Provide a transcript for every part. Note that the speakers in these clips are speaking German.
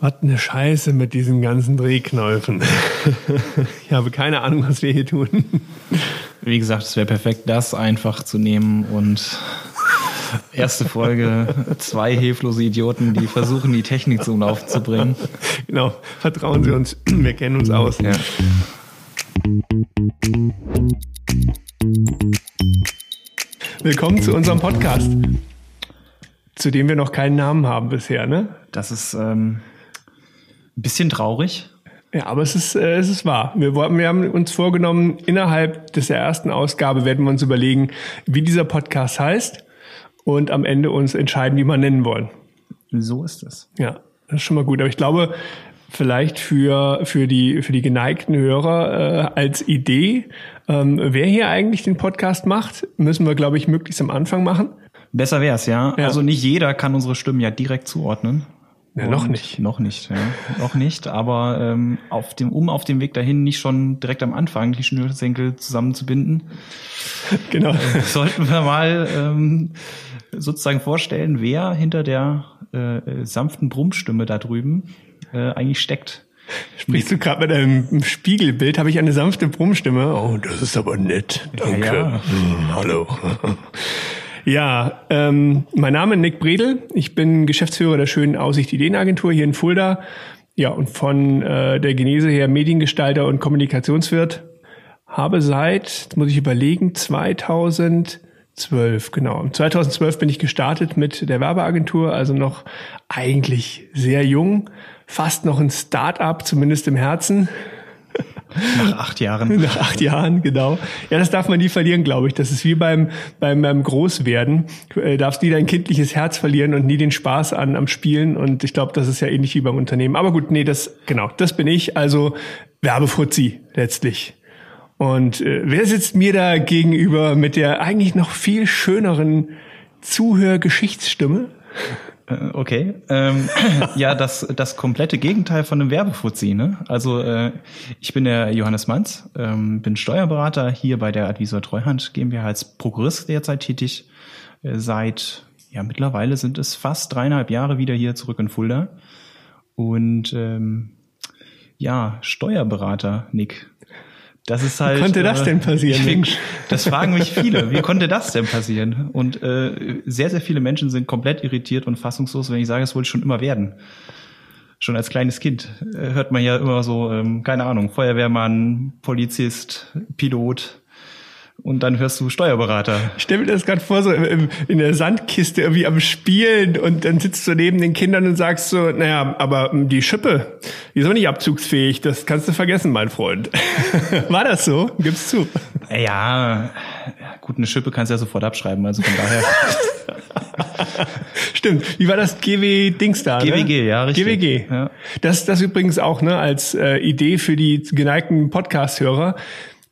Was eine Scheiße mit diesen ganzen Drehknäufen. ich habe keine Ahnung, was wir hier tun. Wie gesagt, es wäre perfekt, das einfach zu nehmen und erste Folge, zwei hilflose Idioten, die versuchen, die Technik zum Laufen zu bringen. Genau, vertrauen Sie uns, wir kennen uns aus. Ja. Willkommen zu unserem Podcast, zu dem wir noch keinen Namen haben bisher, ne? Das ist ähm, bisschen traurig. Ja, aber es ist, äh, es ist wahr. Wir, wir haben uns vorgenommen, innerhalb des der ersten Ausgabe werden wir uns überlegen, wie dieser Podcast heißt und am Ende uns entscheiden, wie wir nennen wollen. So ist es. Ja, das ist schon mal gut. Aber ich glaube, vielleicht für, für, die, für die geneigten Hörer äh, als Idee, ähm, wer hier eigentlich den Podcast macht, müssen wir, glaube ich, möglichst am Anfang machen. Besser wär's, ja. ja. Also nicht jeder kann unsere Stimmen ja direkt zuordnen. Ja, noch nicht. Noch nicht, ja. noch nicht. Aber ähm, auf dem, um auf dem Weg dahin nicht schon direkt am Anfang die Schnürsenkel zusammenzubinden, genau. Äh, sollten wir mal ähm, sozusagen vorstellen, wer hinter der äh, sanften Brummstimme da drüben äh, eigentlich steckt. Sprichst du gerade mit einem Spiegelbild? Habe ich eine sanfte Brummstimme? Oh, das ist aber nett. Danke. Ja, ja. Hm, hallo. Ja, ähm, mein Name ist Nick Bredel. Ich bin Geschäftsführer der Schönen Aussicht Ideenagentur hier in Fulda. Ja, und von äh, der Genese her Mediengestalter und Kommunikationswirt. Habe seit, muss ich überlegen, 2012, genau. 2012 bin ich gestartet mit der Werbeagentur, also noch eigentlich sehr jung, fast noch ein Start-up, zumindest im Herzen. Nach acht Jahren. Nach acht Jahren, genau. Ja, das darf man nie verlieren, glaube ich. Das ist wie beim, beim, beim Großwerden. Du äh, darfst nie dein kindliches Herz verlieren und nie den Spaß an am Spielen. Und ich glaube, das ist ja ähnlich wie beim Unternehmen. Aber gut, nee, das, genau, das bin ich. Also Werbefuzzi letztlich. Und äh, wer sitzt mir da gegenüber mit der eigentlich noch viel schöneren Zuhörgeschichtsstimme? Äh, okay. Ähm, ja, das, das komplette Gegenteil von einem Werbefuzzi. Ne? Also äh, ich bin der Johannes Manz, ähm, bin Steuerberater hier bei der Advisor Treuhand GmbH als Prokurist derzeit tätig. Äh, seit, ja mittlerweile sind es fast dreieinhalb Jahre wieder hier zurück in Fulda. Und ähm, ja, Steuerberater, Nick. Das ist halt. Wie konnte das äh, denn passieren? Mensch? Das fragen mich viele. Wie konnte das denn passieren? Und äh, sehr, sehr viele Menschen sind komplett irritiert und fassungslos, wenn ich sage, das wollte ich schon immer werden. Schon als kleines Kind äh, hört man ja immer so, ähm, keine Ahnung, Feuerwehrmann, Polizist, Pilot, und dann hörst du Steuerberater. Ich stell mir das gerade vor, so in, in der Sandkiste irgendwie am Spielen und dann sitzt du neben den Kindern und sagst so, naja, aber die Schippe, die ist auch nicht abzugsfähig, das kannst du vergessen, mein Freund. War das so? Gib's zu. Ja, gut, eine Schippe kannst du ja sofort abschreiben, also von daher. Stimmt. Wie war das GW-Dings da? GWG, ne? ja, richtig. GWG. Ja. Das, das übrigens auch ne, als äh, Idee für die geneigten Podcast-Hörer.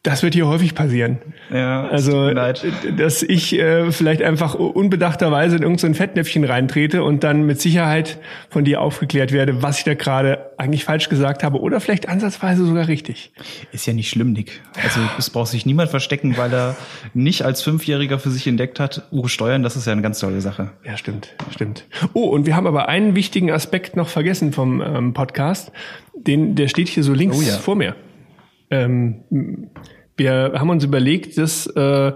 Das wird hier häufig passieren. Ja, also, dass ich äh, vielleicht einfach unbedachterweise in irgendein so Fettnäpfchen reintrete und dann mit Sicherheit von dir aufgeklärt werde, was ich da gerade eigentlich falsch gesagt habe oder vielleicht ansatzweise sogar richtig. Ist ja nicht schlimm, Nick. Also es braucht sich niemand verstecken, weil er nicht als Fünfjähriger für sich entdeckt hat, Uhr steuern, das ist ja eine ganz tolle Sache. Ja, stimmt, stimmt. Oh, und wir haben aber einen wichtigen Aspekt noch vergessen vom ähm, Podcast. Den, der steht hier so links oh, ja. vor mir. Ähm, wir haben uns überlegt, dass äh,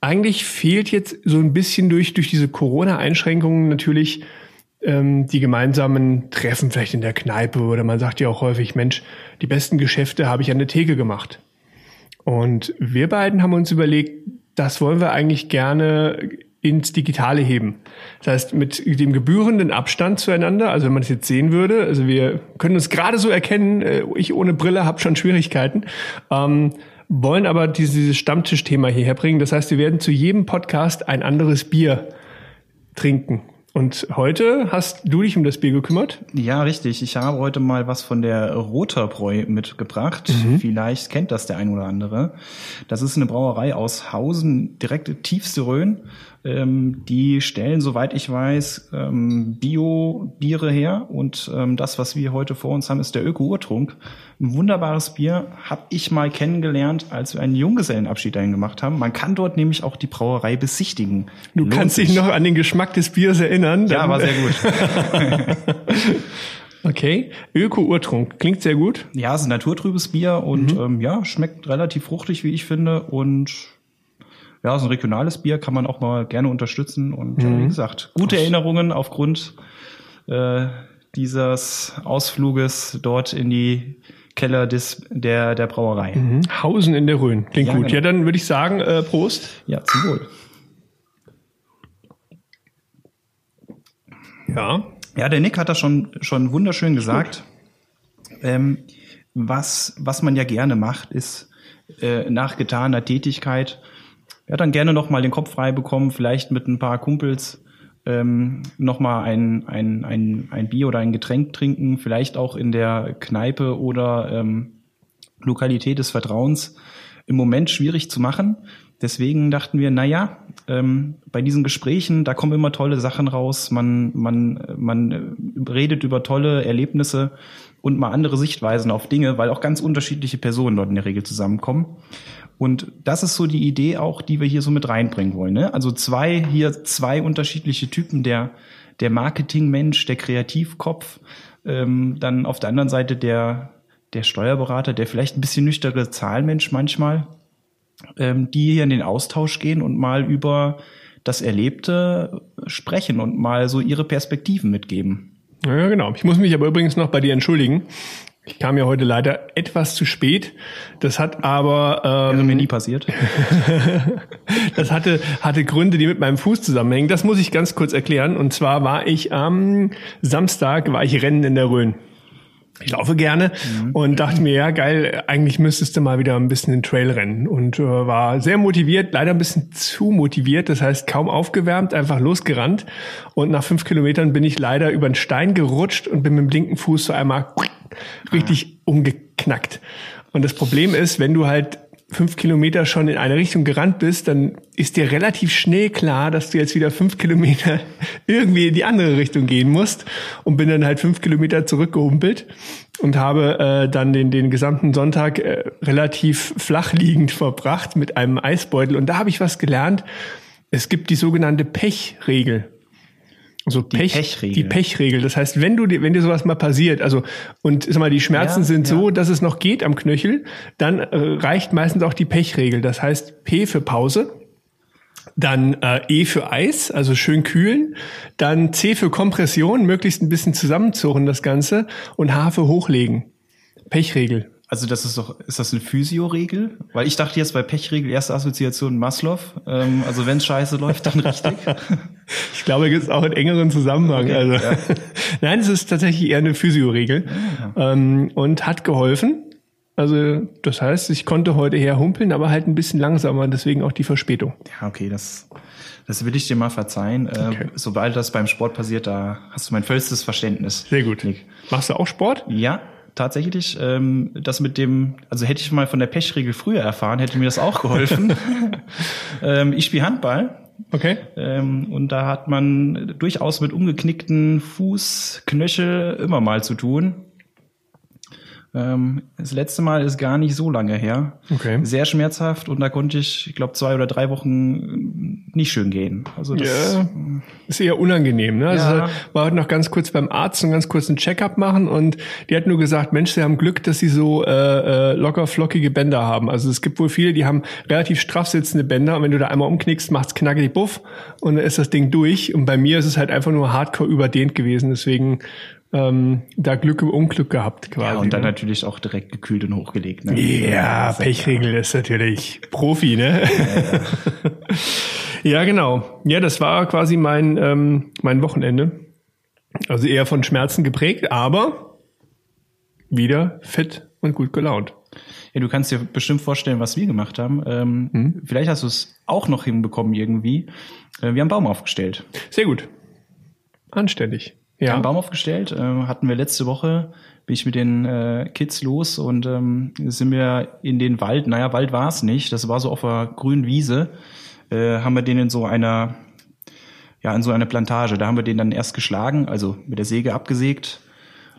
eigentlich fehlt jetzt so ein bisschen durch, durch diese Corona-Einschränkungen natürlich ähm, die gemeinsamen Treffen vielleicht in der Kneipe oder man sagt ja auch häufig, Mensch, die besten Geschäfte habe ich an der Theke gemacht. Und wir beiden haben uns überlegt, das wollen wir eigentlich gerne ins Digitale heben. Das heißt, mit dem gebührenden Abstand zueinander, also wenn man es jetzt sehen würde, also wir können uns gerade so erkennen, äh, ich ohne Brille habe schon Schwierigkeiten, ähm, wollen aber dieses Stammtischthema hierher bringen. Das heißt, wir werden zu jedem Podcast ein anderes Bier trinken. Und heute hast du dich um das Bier gekümmert? Ja, richtig. Ich habe heute mal was von der Roterbräu mitgebracht. Mhm. Vielleicht kennt das der ein oder andere. Das ist eine Brauerei aus Hausen, direkt tiefste Rhön. Ähm, die stellen, soweit ich weiß, ähm, Bio-Biere her. Und ähm, das, was wir heute vor uns haben, ist der Öko-Urtrunk. Ein wunderbares Bier habe ich mal kennengelernt, als wir einen Junggesellenabschied dahin gemacht haben. Man kann dort nämlich auch die Brauerei besichtigen. Du Lohnt kannst sich noch an den Geschmack des Biers erinnern. Ja, war sehr gut. Okay. Öko-Urtrunk. Klingt sehr gut. Ja, es ist ein naturtrübes Bier und mhm. ähm, ja, schmeckt relativ fruchtig, wie ich finde. Und ja, so ein regionales Bier kann man auch mal gerne unterstützen. Und mhm. wie gesagt, gute. Erinnerungen aufgrund äh, dieses Ausfluges dort in die Keller des, der, der Brauerei. Mhm. Hausen in der Rhön. Klingt ja, gut. Genau. Ja, dann würde ich sagen, äh, Prost. Ja, zum Wohl. Ja. Ja, der Nick hat das schon, schon wunderschön gesagt. Ähm, was, was man ja gerne macht, ist äh, nach getaner Tätigkeit, ja, dann gerne noch mal den Kopf frei bekommen, vielleicht mit ein paar Kumpels ähm, nochmal ein, ein, ein, ein Bier oder ein Getränk trinken, vielleicht auch in der Kneipe oder ähm, Lokalität des Vertrauens im Moment schwierig zu machen. Deswegen dachten wir, na ja, ähm, bei diesen Gesprächen, da kommen immer tolle Sachen raus. Man, man, man redet über tolle Erlebnisse und mal andere Sichtweisen auf Dinge, weil auch ganz unterschiedliche Personen dort in der Regel zusammenkommen. Und das ist so die Idee auch, die wir hier so mit reinbringen wollen. Ne? Also zwei, hier zwei unterschiedliche Typen, der, der Marketingmensch, der Kreativkopf, ähm, dann auf der anderen Seite der, der Steuerberater, der vielleicht ein bisschen nüchtere Zahlmensch manchmal, ähm, die hier in den Austausch gehen und mal über das Erlebte sprechen und mal so ihre Perspektiven mitgeben. Ja, genau. Ich muss mich aber übrigens noch bei dir entschuldigen. Ich kam ja heute leider etwas zu spät. Das hat aber ähm, Wäre mir nie passiert. das hatte hatte Gründe, die mit meinem Fuß zusammenhängen. Das muss ich ganz kurz erklären. Und zwar war ich am Samstag war ich Rennen in der Rhön ich laufe gerne mhm. und dachte mir, ja geil, eigentlich müsstest du mal wieder ein bisschen den Trail rennen und äh, war sehr motiviert, leider ein bisschen zu motiviert, das heißt kaum aufgewärmt, einfach losgerannt und nach fünf Kilometern bin ich leider über einen Stein gerutscht und bin mit dem linken Fuß so einmal richtig umgeknackt. Und das Problem ist, wenn du halt fünf Kilometer schon in eine Richtung gerannt bist, dann ist dir relativ schnell klar, dass du jetzt wieder fünf Kilometer irgendwie in die andere Richtung gehen musst und bin dann halt fünf Kilometer zurückgehumpelt und habe äh, dann den, den gesamten Sonntag äh, relativ flach liegend verbracht mit einem Eisbeutel und da habe ich was gelernt. Es gibt die sogenannte Pechregel. Also die Pech, Pechregel. Die Pechregel. Das heißt, wenn du, wenn dir sowas mal passiert, also, und sag mal, die Schmerzen ja, sind ja. so, dass es noch geht am Knöchel, dann äh, reicht meistens auch die Pechregel. Das heißt, P für Pause, dann äh, E für Eis, also schön kühlen, dann C für Kompression, möglichst ein bisschen zusammenzurren das Ganze und H für hochlegen. Pechregel. Also das ist doch, ist das eine Physio-Regel? Weil ich dachte jetzt bei Pechregel erste Assoziation Maslow. Ähm, also wenn scheiße läuft, dann richtig. ich glaube, gibt es auch einen engeren Zusammenhang. Okay, also ja. nein, es ist tatsächlich eher eine Physio-Regel ja. ähm, und hat geholfen. Also das heißt, ich konnte heute herhumpeln, aber halt ein bisschen langsamer, deswegen auch die Verspätung. Ja, okay, das, das will ich dir mal verzeihen. Ähm, okay. sobald das beim Sport passiert, da hast du mein vollstes Verständnis. Sehr gut. Nick. Machst du auch Sport? Ja, tatsächlich. Ähm, das mit dem, also hätte ich mal von der Pechregel früher erfahren, hätte mir das auch geholfen. ähm, ich spiele Handball. Okay. Ähm, und da hat man durchaus mit umgeknickten Fuß, Knöchel immer mal zu tun. Ähm, das letzte Mal ist gar nicht so lange her. Okay. Sehr schmerzhaft und da konnte ich, ich glaube, zwei oder drei Wochen nicht schön gehen. Also das ja, ist eher unangenehm. Ne? Also ja. Also war heute noch ganz kurz beim Arzt und ganz kurz einen Checkup machen und die hat nur gesagt, Mensch, sie haben Glück, dass sie so äh, äh, locker flockige Bänder haben. Also es gibt wohl viele, die haben relativ straff sitzende Bänder und wenn du da einmal umknickst, macht's knackig buff und dann ist das Ding durch. Und bei mir ist es halt einfach nur hardcore überdehnt gewesen. Deswegen ähm, da Glück im Unglück gehabt quasi. Ja, und dann ne? natürlich auch direkt gekühlt und hochgelegt. Ne? Ja, Pechregel ist natürlich Profi, ne? Ja, ja. ja, genau. Ja, das war quasi mein, ähm, mein Wochenende. Also eher von Schmerzen geprägt, aber wieder fit und gut gelaunt. Ja, du kannst dir bestimmt vorstellen, was wir gemacht haben. Ähm, hm? Vielleicht hast du es auch noch hinbekommen irgendwie. Äh, wir haben Baum aufgestellt. Sehr gut. Anständig ja. einen Baum aufgestellt. Äh, hatten wir letzte Woche, bin ich mit den äh, Kids los und ähm, sind wir in den Wald. Naja, Wald war es nicht. Das war so auf einer grünen Wiese. Äh, haben wir den in so einer, ja, in so einer Plantage. Da haben wir den dann erst geschlagen, also mit der Säge abgesägt.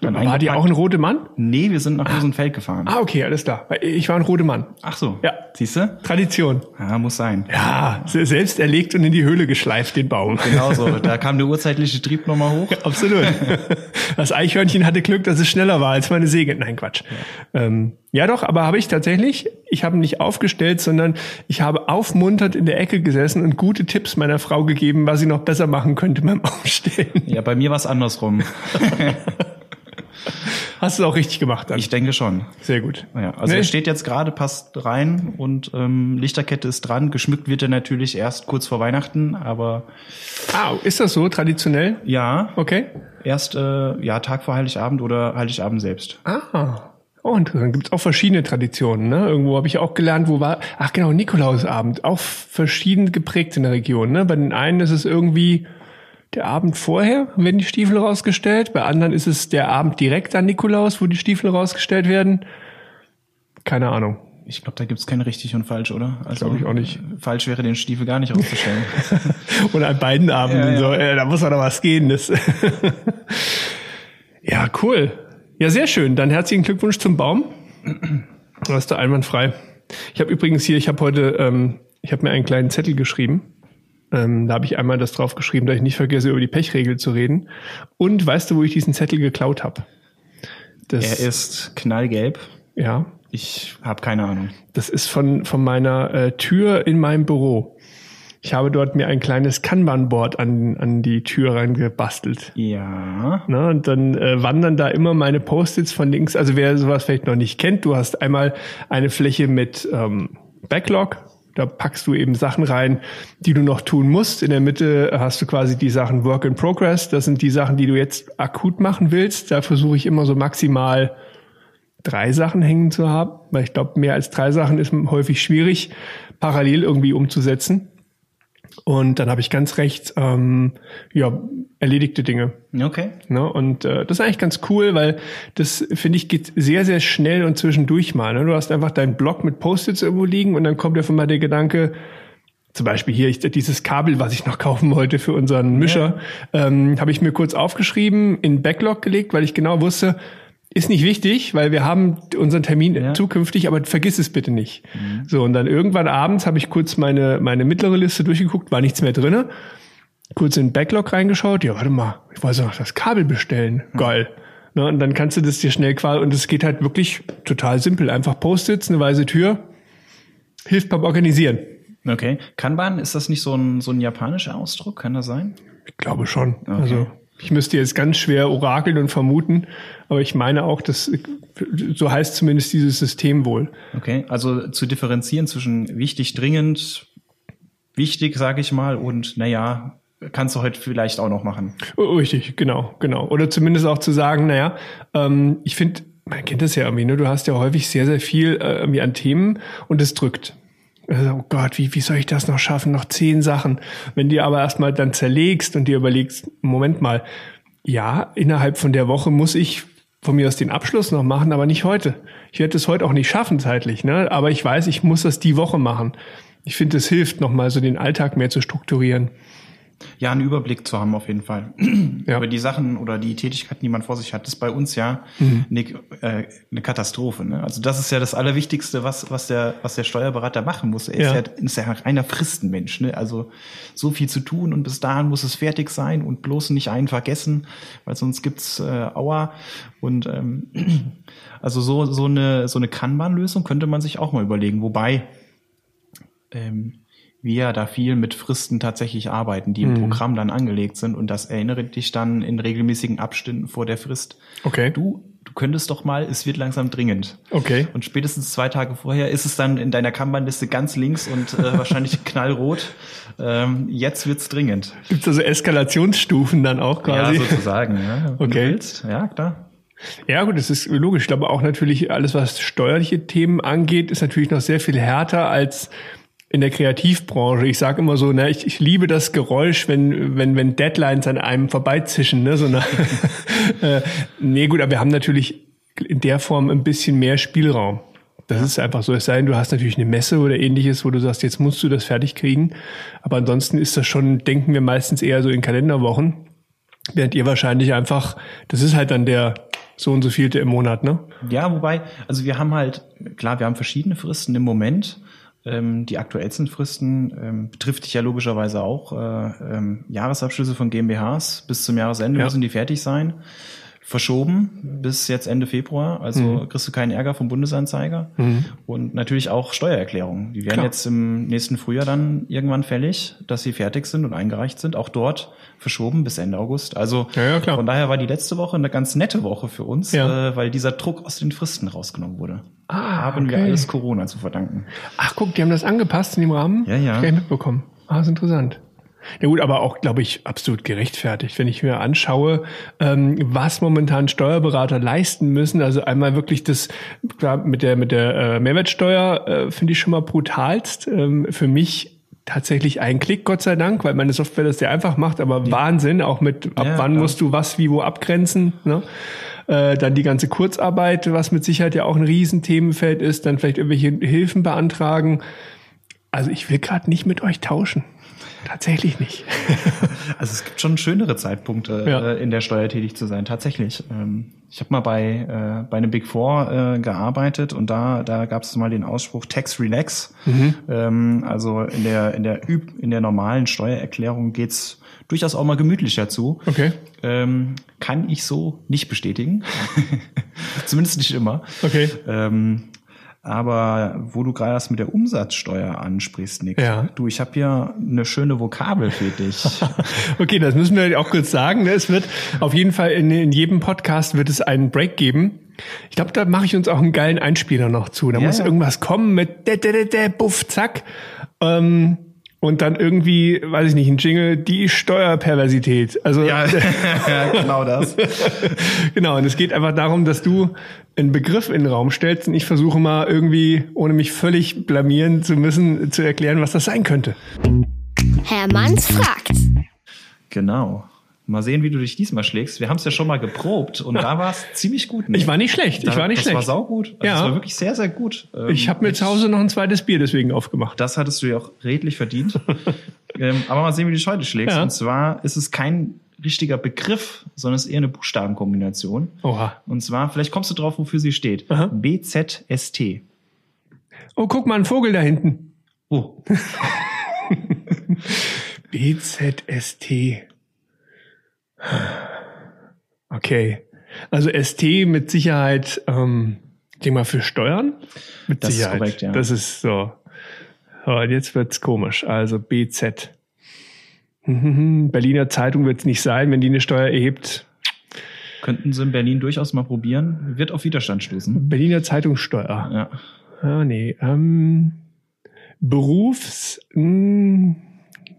Dann War die auch ein rote Mann? Nee, wir sind nach Rosenfeld gefahren. Ah, okay, alles klar. Ich war ein rote Mann. Ach so. Ja. Siehst du? Tradition. Ja, muss sein. Ja, se- selbst erlegt und in die Höhle geschleift, den Baum. Genau so. Da kam der urzeitliche Trieb nochmal hoch. Absolut. Das Eichhörnchen hatte Glück, dass es schneller war als meine Säge. Nein, Quatsch. Ja, ähm, ja doch, aber habe ich tatsächlich. Ich habe nicht aufgestellt, sondern ich habe aufmunternd in der Ecke gesessen und gute Tipps meiner Frau gegeben, was sie noch besser machen könnte beim Aufstellen. Ja, bei mir war es andersrum. Hast du auch richtig gemacht dann. Ich denke schon. Sehr gut. Ja, also Nee. er steht jetzt gerade, passt rein und ähm, Lichterkette ist dran. Geschmückt wird er natürlich erst kurz vor Weihnachten, aber Ah, ist das so traditionell? ja, Okay. erst äh, ja Tag vor Heiligabend oder Heiligabend selbst. Ah. Oh, interessant. Gibt auch verschiedene Traditionen, ne? Irgendwo habe ich auch gelernt, wo war, ach genau, Nikolausabend. Auch verschieden geprägt in der Region, ne? Bei den einen ist es irgendwie der Abend vorher, werden die Stiefel rausgestellt. Bei anderen ist es der Abend direkt an Nikolaus, wo die Stiefel rausgestellt werden. Keine Ahnung. Ich glaube, da gibt's kein richtig und falsch, oder? Also Glaub ich auch nicht. äh, Falsch wäre, den Stiefel gar nicht rauszustellen. Oder an beiden Abenden Ja, so, ja. äh, da muss doch noch was gehen. Das ja, cool. Ja, sehr schön. Dann herzlichen Glückwunsch zum Baum. Du hast da einwandfrei. Ich habe übrigens hier, ich habe heute, ähm, ich habe mir einen kleinen Zettel geschrieben. Ähm, da habe ich einmal das drauf geschrieben, dass ich nicht vergesse, über die Pechregel zu reden. Und weißt du, wo ich diesen Zettel geklaut habe? Er ist knallgelb. ja, Ich habe keine Ahnung. das ist von, von meiner äh, Tür in meinem Büro. Ich habe dort mir ein kleines Kanban-Board an, an die Tür reingebastelt. Ja. Ne, und dann äh, wandern da immer meine Post-its von links. Also wer sowas vielleicht noch nicht kennt, du hast einmal eine Fläche mit ähm, Backlog. Da packst du eben Sachen rein, die du noch tun musst. In der Mitte hast du quasi die Sachen Work in Progress. Das sind die Sachen, die du jetzt akut machen willst. Da versuche ich immer so maximal drei Sachen hängen zu haben, weil ich glaube, mehr als drei Sachen ist häufig schwierig, parallel irgendwie umzusetzen. Und dann habe ich ganz rechts ähm, ja, erledigte Dinge. Okay. Ne? Und äh, das ist eigentlich ganz cool, weil das, finde ich, geht sehr, sehr schnell und zwischendurch mal. Ne? Du hast einfach deinen Block mit Post-its irgendwo liegen und dann kommt dir von mal der Gedanke, zum Beispiel hier ich, dieses Kabel, was ich noch kaufen wollte für unseren Mischer, ähm, habe ich mir kurz aufgeschrieben, in Backlog gelegt, weil ich genau wusste, ist nicht wichtig, weil wir haben unseren Termin Ja. zukünftig, aber vergiss es bitte nicht. So, und dann irgendwann abends habe ich kurz meine, meine mittlere Liste durchgeguckt, war nichts mehr drinne kurz in den Backlog reingeschaut. Ja, warte mal, ich wollte noch das Kabel bestellen. Geil. Ne, und dann kannst du das dir schnell quasi, und es geht halt wirklich total simpel. Einfach Post-its, eine weiße Tür, hilft beim Organisieren. Okay. Kanban, ist das nicht so ein, so ein japanischer Ausdruck? Kann das sein? Ich glaube schon. Also ich müsste jetzt ganz schwer orakeln und vermuten, aber ich meine auch, dass so heißt zumindest dieses System wohl. Okay. Also zu differenzieren zwischen wichtig, dringend, wichtig, sage ich mal, und naja, kannst du heute vielleicht auch noch machen. Oh, Richtig, genau, genau. Oder zumindest auch zu sagen, naja, ähm, ich finde, man kennt das ja irgendwie, ne? du hast ja häufig sehr, sehr viel äh, irgendwie an Themen und es drückt. Also, oh Gott, wie, wie soll ich das noch schaffen? Noch zehn Sachen. Wenn du aber erstmal dann zerlegst und dir überlegst, Moment mal, ja, innerhalb von der Woche muss ich von mir aus den Abschluss noch machen, aber nicht heute. Ich werde es heute auch nicht schaffen zeitlich, ne? aber ich weiß, ich muss das die Woche machen. Ich finde, es hilft nochmal so den Alltag mehr zu strukturieren. Ja, einen Überblick zu haben auf jeden Fall. Ja. Über die Sachen oder die Tätigkeiten, die man vor sich hat, ist bei uns ja Mhm. eine, äh, eine Katastrophe. Ne? Also das ist ja das Allerwichtigste, was, was, der, was der Steuerberater machen muss. Er Ja. ist, ja, ist ja ein reiner Fristenmensch. Ne? Also so viel zu tun und bis dahin muss es fertig sein und bloß nicht einen vergessen, weil sonst gibt's äh, Aua. Und ähm, also so, so eine, so eine Kanban-Lösung könnte man sich auch mal überlegen. Wobei ähm, wir da viel mit Fristen tatsächlich arbeiten, die im Programm dann angelegt sind und das erinnert dich dann in regelmäßigen Abständen vor der Frist. Okay. Du, du könntest doch mal, es wird langsam dringend. Okay. Und spätestens zwei Tage vorher ist es dann in deiner Kanban-Liste ganz links und äh, wahrscheinlich knallrot. Ähm, jetzt wird's dringend. Gibt es also Eskalationsstufen dann auch quasi? Ja, sozusagen. Ja. Okay. willst. Ja, klar. Ja, gut, das ist logisch. Ich glaube auch natürlich, alles, was steuerliche Themen angeht, ist natürlich noch sehr viel härter als in der Kreativbranche. Ich sage immer so, ne, ich, ich liebe das Geräusch, wenn, wenn, wenn Deadlines an einem vorbeizischen. Ne, so eine, äh, nee, gut, aber wir haben natürlich in der Form ein bisschen mehr Spielraum. Das ist einfach so. Es sei denn, du hast natürlich eine Messe oder ähnliches, wo du sagst, jetzt musst du das fertig kriegen. Aber ansonsten ist das schon, denken wir meistens eher so in Kalenderwochen. Während ihr wahrscheinlich einfach, das ist halt dann der so und so vielte im Monat, ne? Ja, wobei, also wir haben halt, klar, wir haben verschiedene Fristen im Moment. Ähm, die aktuellsten Fristen ähm, betrifft dich ja logischerweise auch äh, ähm, Jahresabschlüsse von GmbHs. Bis zum Jahresende ja. müssen die fertig sein verschoben bis jetzt Ende Februar. Also mhm. kriegst du keinen Ärger vom Bundesanzeiger. Mhm. Und natürlich auch Steuererklärungen. Die werden Klar. jetzt im nächsten Frühjahr dann irgendwann fällig, dass sie fertig sind und eingereicht sind. Auch dort verschoben bis Ende August. Also ja, ja, von daher war die letzte Woche eine ganz nette Woche für uns, ja. äh, weil dieser Druck aus den Fristen rausgenommen wurde. Ah, haben okay. wir alles Corona zu verdanken. Ach guck, die haben das angepasst in dem Rahmen? Ja, ja. Ich mitbekommen. Ah, ist interessant. Ja gut, aber auch, glaube ich, absolut gerechtfertigt. Wenn ich mir anschaue, ähm, was momentan Steuerberater leisten müssen, also einmal wirklich das, klar, mit der, mit der äh, Mehrwertsteuer äh, finde ich schon mal brutalst. Ähm, für mich tatsächlich ein Klick, Gott sei Dank, weil meine Software das sehr einfach macht, aber ja. Wahnsinn, auch mit ab ja, wann ja. musst du was wie wo abgrenzen. Ne? Äh, dann die ganze Kurzarbeit, was mit Sicherheit ja auch ein Riesenthemenfeld ist, dann vielleicht irgendwelche Hilfen beantragen. Also ich will gerade nicht mit euch tauschen. Tatsächlich nicht. also es gibt schon schönere Zeitpunkte, ja. äh, in der Steuer tätig zu sein. Tatsächlich. Ähm, ich habe mal bei äh, bei einem Big Four äh, gearbeitet und da da gab es mal den Ausspruch Tax Relax. Mhm. Ähm, also in der in der Üb in der normalen Steuererklärung geht's durchaus auch mal gemütlicher zu. Okay. Ähm, kann ich so nicht bestätigen. Zumindest nicht immer. Okay. Ähm, aber wo du gerade das mit der Umsatzsteuer ansprichst, Nick, ja. du, ich habe ja eine schöne Vokabel für dich. okay, das müssen wir auch kurz sagen. Ne? Es wird auf jeden Fall in, in jedem Podcast wird es einen Break geben. Ich glaube, da mache ich uns auch einen geilen Einspieler noch zu. Da ja, muss ja. irgendwas kommen mit de, de, de, de, buff, zack. Ähm, und dann irgendwie, weiß ich nicht, ein Jingle, die Steuerperversität. Also ja, genau das. genau, und es geht einfach darum, dass du einen Begriff in den Raum stellst und ich versuche mal irgendwie, ohne mich völlig blamieren zu müssen, zu erklären, was das sein könnte. Herr Manns fragt. Genau. Mal sehen, wie du dich diesmal schlägst. Wir haben es ja schon mal geprobt und da war es ziemlich gut. Ne? Ich war nicht schlecht. Ich war nicht das schlecht. Das war saugut. Also ja. Das war wirklich sehr, sehr gut. ich habe mir zu Hause noch ein zweites Bier deswegen aufgemacht. Das hattest du ja auch redlich verdient. ähm, aber mal sehen, wie du dich heute schlägst. Ja. Und zwar ist es kein richtiger Begriff, sondern es ist eher eine Buchstabenkombination. Oha. Und zwar, vielleicht kommst du drauf, wofür sie steht. Aha. BZST. Oh, guck mal, ein Vogel da hinten. Oh. BZST. Okay. Also ST mit Sicherheit, ähm, Thema für Steuern? Mit das Sicherheit. ist korrekt, ja. Das ist so. Und jetzt wird's komisch. Also BZ. Berliner Zeitung wird's nicht sein, wenn die eine Steuer erhebt. Könnten sie in Berlin durchaus mal probieren. Wird auf Widerstand stoßen. Berliner Zeitungssteuer. Ja. Ah, nee. Ähm, Berufs. Mh,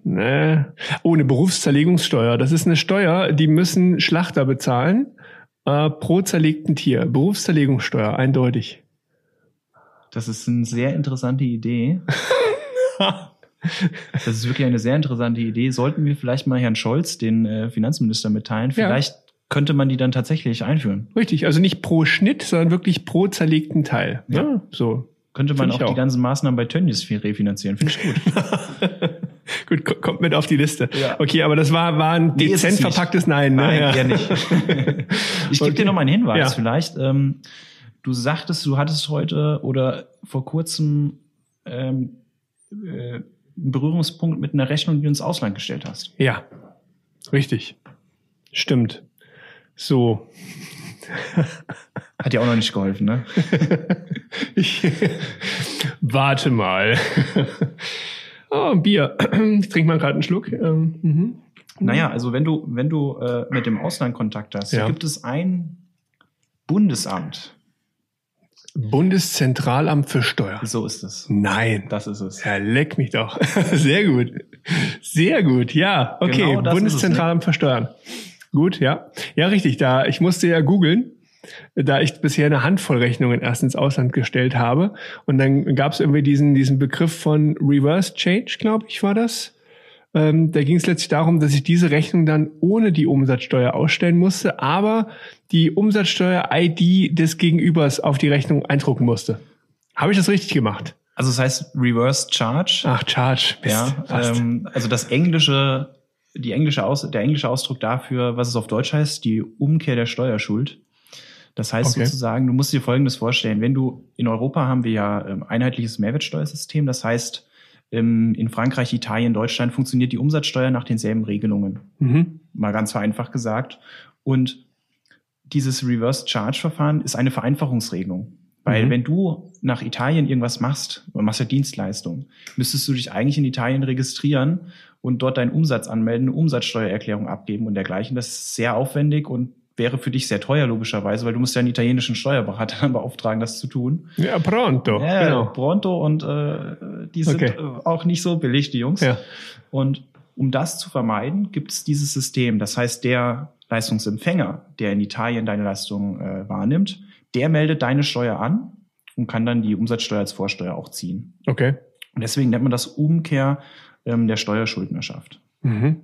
Nee. Oh, eine Berufszerlegungssteuer. Das ist eine Steuer, die müssen Schlachter bezahlen äh, pro zerlegten Tier. Berufszerlegungssteuer, eindeutig. Das ist eine sehr interessante Idee. das ist wirklich eine sehr interessante Idee. Sollten wir vielleicht mal Herrn Scholz, den äh, Finanzminister, mitteilen. Vielleicht ja. könnte man die dann tatsächlich einführen. Richtig, also nicht pro Schnitt, sondern wirklich pro zerlegten Teil. Ja. ja so. Könnte man auch, auch, die ganzen Maßnahmen bei Tönnies refinanzieren. Finde ich gut. gut, kommt mit auf die Liste. Ja. Okay, aber das war, war ein nee, dezent verpacktes Nein. Ne? Nein, ja. eher nicht. ich gebe okay. dir noch mal einen Hinweis ja. vielleicht. Ähm, du sagtest, du hattest heute oder vor kurzem ähm, äh, einen Berührungspunkt mit einer Rechnung, die du ins Ausland gestellt hast. Ja, richtig. Stimmt. So. Hat dir auch noch nicht geholfen, ne? ich, warte mal. Oh, Bier. Ich trinke mal gerade einen Schluck. Ähm, mhm. Naja, also wenn du, wenn du äh, mit dem Ausland Kontakt hast, ja. gibt es ein Bundesamt. Bundeszentralamt für Steuern. So ist es. Nein. Das ist es. Ja, leck mich doch. Sehr gut. Sehr gut. Ja, okay. Genau Bundeszentralamt ne? für Steuern. Gut, ja. Ja, richtig. Da, ich musste ja googeln da ich bisher eine Handvoll Rechnungen erst ins Ausland gestellt habe. Und dann gab es irgendwie diesen, diesen Begriff von Reverse Change, glaube ich, war das. Ähm, da ging es letztlich darum, dass ich diese Rechnung dann ohne die Umsatzsteuer ausstellen musste, aber die Umsatzsteuer-ID des Gegenübers auf die Rechnung eindrucken musste. Habe ich das richtig gemacht? Also das heißt Reverse Charge. Ach, Charge. Mist, ja, ähm, also das englische, die englische Aus, der englische Ausdruck dafür, was es auf Deutsch heißt, die Umkehr der Steuerschuld. Das heißt okay. sozusagen, du musst dir Folgendes vorstellen. Wenn du, in Europa haben wir ja ähm, einheitliches Mehrwertsteuersystem. Das heißt, ähm, in Frankreich, Italien, Deutschland funktioniert die Umsatzsteuer nach denselben Regelungen. Mhm. Mal ganz vereinfacht gesagt. Und dieses Reverse Charge Verfahren ist eine Vereinfachungsregelung. Weil mhm. wenn du nach Italien irgendwas machst, du machst ja Dienstleistung, müsstest du dich eigentlich in Italien registrieren und dort deinen Umsatz anmelden, eine Umsatzsteuererklärung abgeben und dergleichen. Das ist sehr aufwendig und wäre für dich sehr teuer logischerweise, weil du musst ja einen italienischen Steuerberater beauftragen, das zu tun. Ja, pronto. Ja, genau. pronto und äh, die sind okay. Äh, auch nicht so billig, die Jungs. Ja. Und um das zu vermeiden, gibt es dieses System. Das heißt, der Leistungsempfänger, der in Italien deine Leistung äh, wahrnimmt, der meldet deine Steuer an und kann dann die Umsatzsteuer als Vorsteuer auch ziehen. Okay. Und deswegen nennt man das Umkehr ähm, der Steuerschuldnerschaft. Mhm.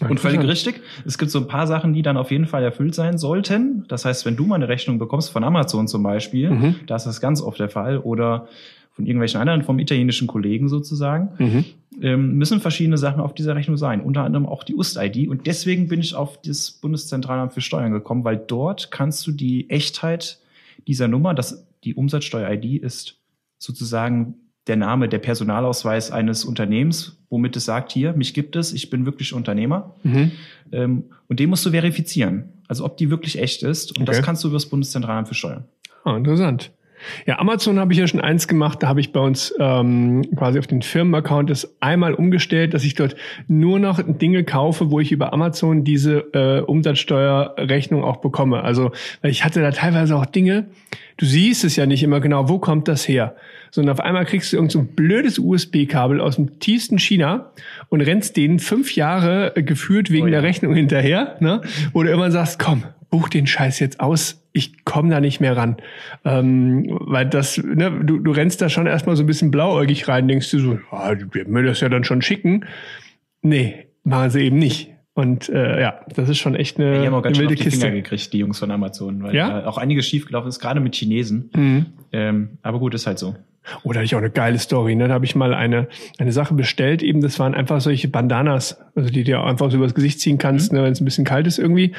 Und völlig richtig. Es gibt so ein paar Sachen, die dann auf jeden Fall erfüllt sein sollten. Das heißt, wenn du mal eine Rechnung bekommst von Amazon zum Beispiel, mhm. da ist das ganz oft der Fall, oder von irgendwelchen anderen, vom italienischen Kollegen sozusagen, mhm. ähm, müssen verschiedene Sachen auf dieser Rechnung sein. Unter anderem auch die UST-ID. Und deswegen bin ich auf das Bundeszentralamt für Steuern gekommen, weil dort kannst du die Echtheit dieser Nummer, das, die Umsatzsteuer-ID ist sozusagen der Name, der Personalausweis eines Unternehmens, womit es sagt, hier, mich gibt es, ich bin wirklich Unternehmer. Mhm. Ähm, und den musst du verifizieren. Also ob die wirklich echt ist. Und okay. das kannst du über das Bundeszentralamt für Steuern. Ah, interessant. Ja, Amazon habe ich ja schon eins gemacht. Da habe ich bei uns ähm, quasi auf den Firmenaccount das einmal umgestellt, dass ich dort nur noch Dinge kaufe, wo ich über Amazon diese äh, Umsatzsteuerrechnung auch bekomme. Also weil ich hatte da teilweise auch Dinge, du siehst es ja nicht immer genau, wo kommt das her? Sondern auf einmal kriegst du irgend so ein blödes USB-Kabel aus dem tiefsten China und rennst denen fünf Jahre äh, geführt wegen oh ja. der Rechnung hinterher, ne? Wo du immer sagst, komm, buch den Scheiß jetzt aus, ich komme da nicht mehr ran. Ähm, weil das, ne, du, du rennst da schon erstmal so ein bisschen blauäugig rein, denkst du so, ah, die werden mir das ja dann schon schicken. Nee, machen sie eben nicht. Und äh, ja, das ist schon echt eine, ja, die haben auch ganz wilde schön auf die Kiste. Finger gekriegt, die Jungs von Amazon, weil ja? auch einiges schiefgelaufen ist, gerade mit Chinesen. Mhm. Ähm, aber gut, ist halt so. Oder oh, hatte ich auch eine geile Story. Ne? Da habe ich mal eine, eine Sache bestellt. Eben, das waren einfach solche Bandanas, also die du einfach so übers Gesicht ziehen kannst, mhm. ne, wenn es ein bisschen kalt ist irgendwie.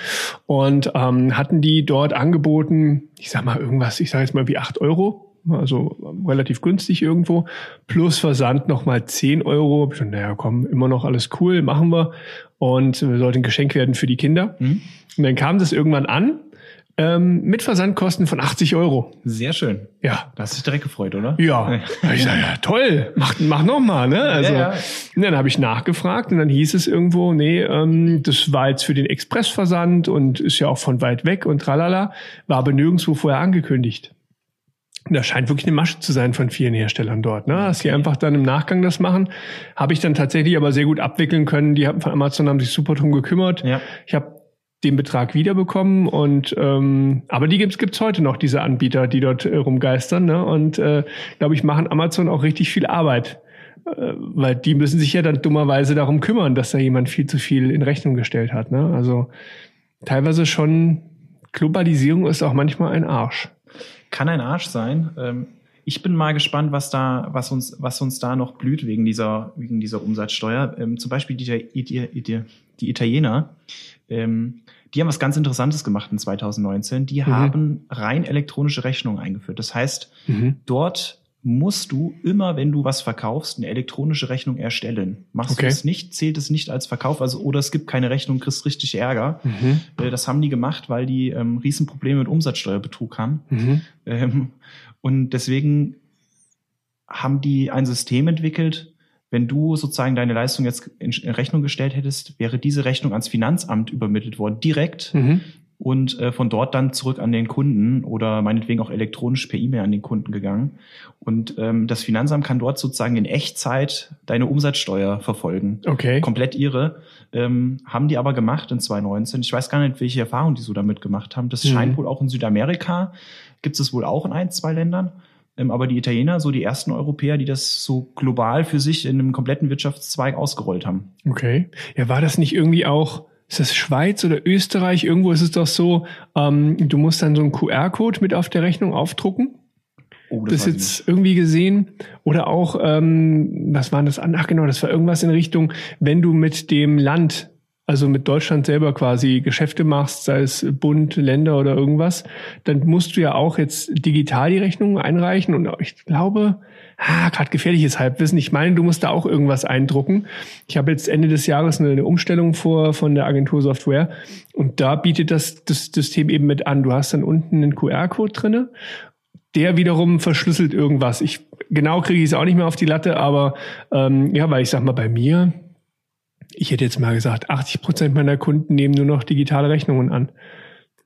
Und ähm, hatten die dort angeboten, ich sag mal irgendwas, ich sage jetzt mal wie acht Euro. Also relativ günstig irgendwo. Plus Versand nochmal zehn Euro. Ich dachte, naja, komm, immer noch alles cool, machen wir. Und sollte ein Geschenk werden für die Kinder. Mhm. Und dann kam das irgendwann an ähm, mit Versandkosten von 80 Euro. Sehr schön. Ja. Da hast du dich direkt gefreut, oder? Ja. ich sag, ja, toll, mach, mach noch mal, ne? Also, ja, ja. dann habe ich nachgefragt und dann hieß es irgendwo, nee, ähm, das war jetzt für den Expressversand und ist ja auch von weit weg und tralala, war aber nirgendwo vorher angekündigt. Das scheint wirklich eine Masche zu sein von vielen Herstellern dort, ne? Dass die einfach dann im Nachgang das machen. Habe ich dann tatsächlich aber sehr gut abwickeln können. Die haben von Amazon haben sich super drum gekümmert. Ja. Ich habe den Betrag wiederbekommen und ähm, aber die gibt's gibt's heute noch diese Anbieter, die dort äh, rumgeistern ne? und äh, glaube ich machen Amazon auch richtig viel Arbeit, äh, weil die müssen sich ja dann dummerweise darum kümmern, dass da jemand viel zu viel in Rechnung gestellt hat. Ne? Also teilweise schon Globalisierung ist auch manchmal ein Arsch. Kann ein Arsch sein. Ähm ich bin mal gespannt, was da, was uns, was uns da noch blüht wegen dieser, wegen dieser Umsatzsteuer. Ähm, zum Beispiel die, die, die, Italiener, ähm, die haben was ganz Interessantes gemacht in 2019. Die mhm. haben rein elektronische Rechnungen eingeführt. Das heißt, mhm. dort musst du immer, wenn du was verkaufst, eine elektronische Rechnung erstellen. Machst okay. du es nicht, zählt es nicht als Verkauf, also oder es gibt keine Rechnung, kriegst richtig Ärger. Mhm. Äh, das haben die gemacht, weil die ähm, Riesenprobleme mit Umsatzsteuerbetrug haben. Mhm. Ähm, und deswegen haben die ein System entwickelt, wenn du sozusagen deine Leistung jetzt in Rechnung gestellt hättest, wäre diese Rechnung ans Finanzamt übermittelt worden, direkt mhm. und äh, von dort dann zurück an den Kunden oder meinetwegen auch elektronisch per E-Mail an den Kunden gegangen. Und ähm, das Finanzamt kann dort sozusagen in Echtzeit deine Umsatzsteuer verfolgen. Okay. Komplett ihre. Ähm, haben die aber gemacht in 2019. Ich weiß gar nicht, welche Erfahrungen die so damit gemacht haben. Das mhm. scheint wohl auch in Südamerika, gibt es wohl auch in ein, zwei Ländern. Ähm, aber die Italiener, so die ersten Europäer, die das so global für sich in einem kompletten Wirtschaftszweig ausgerollt haben. Okay. Ja, war das nicht irgendwie auch, ist das Schweiz oder Österreich? Irgendwo ist es doch so, ähm, du musst dann so einen QR-Code mit auf der Rechnung aufdrucken. Oh, das, das jetzt irgendwie gesehen. Oder auch, ähm, was war das? Ach genau, das war irgendwas in Richtung, wenn du mit dem Land also mit Deutschland selber quasi Geschäfte machst, sei es Bund, Länder oder irgendwas, dann musst du ja auch jetzt digital die Rechnungen einreichen und ich glaube, ah, gerade gefährliches Halbwissen. Ich meine, du musst da auch irgendwas eindrucken. Ich habe jetzt Ende des Jahres eine, eine Umstellung vor von der Agentur Software und da bietet das, das System eben mit an. Du hast dann unten einen QR-Code drinne, der wiederum verschlüsselt irgendwas. Ich genau kriege ich es auch nicht mehr auf die Latte, aber ähm, ja, weil ich sag mal bei mir ich hätte jetzt mal gesagt, 80 Prozent meiner Kunden nehmen nur noch digitale Rechnungen an.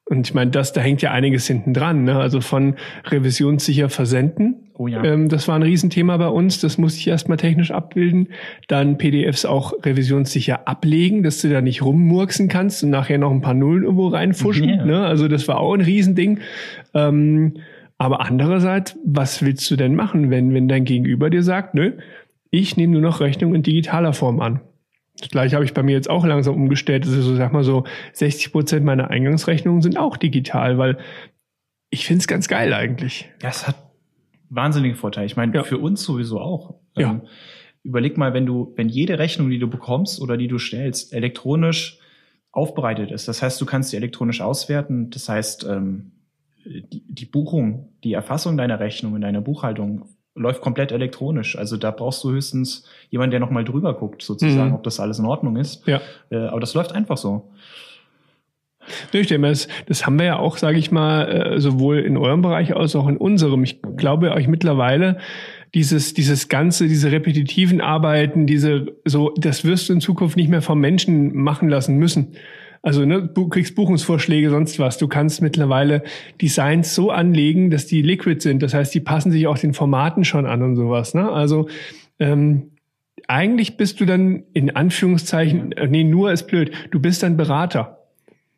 Und ich meine, das, da hängt ja einiges hinten dran. Ne? Also von revisionssicher versenden. Oh ja. Ähm, das war ein Riesenthema bei uns. Das musste ich erstmal technisch abbilden. Dann PDFs auch revisionssicher ablegen, dass du da nicht rummurksen kannst und nachher noch ein paar Nullen irgendwo reinfuschen. Yeah. Ne? Also das war auch ein Riesending. Ähm, aber andererseits, was willst du denn machen, wenn, wenn dein Gegenüber dir sagt, nö, ich nehme nur noch Rechnung in digitaler Form an? Das gleiche habe ich bei mir jetzt auch langsam umgestellt. Also so, sag mal so, 60 Prozent meiner Eingangsrechnungen sind auch digital, weil ich finde es ganz geil eigentlich. Ja, es hat wahnsinnige Vorteile. Ich meine, ja. für uns sowieso auch. Ja. Ähm, überleg mal, wenn du, wenn jede Rechnung, die du bekommst oder die du stellst, elektronisch aufbereitet ist. Das heißt, du kannst sie elektronisch auswerten. Das heißt, ähm, die, die Buchung, die Erfassung deiner Rechnung in deiner Buchhaltung läuft komplett elektronisch. Also da brauchst du höchstens jemanden, der nochmal drüber guckt, sozusagen, mhm. ob das alles in Ordnung ist. Ja. Äh, aber das läuft einfach so. Ich denke, das, das haben wir ja auch, sage ich mal, äh, sowohl in eurem Bereich als auch in unserem. Ich glaube euch mittlerweile, dieses, dieses ganze, diese repetitiven Arbeiten, diese, so, das wirst du in Zukunft nicht mehr vom Menschen machen lassen müssen. Also ne, du kriegst Buchungsvorschläge, sonst was. Du kannst mittlerweile Designs so anlegen, dass die liquid sind. Das heißt, die passen sich auch den Formaten schon an und sowas. Ne? Also ähm, eigentlich bist du dann in Anführungszeichen, äh, nee, nur ist blöd, du bist dann Berater.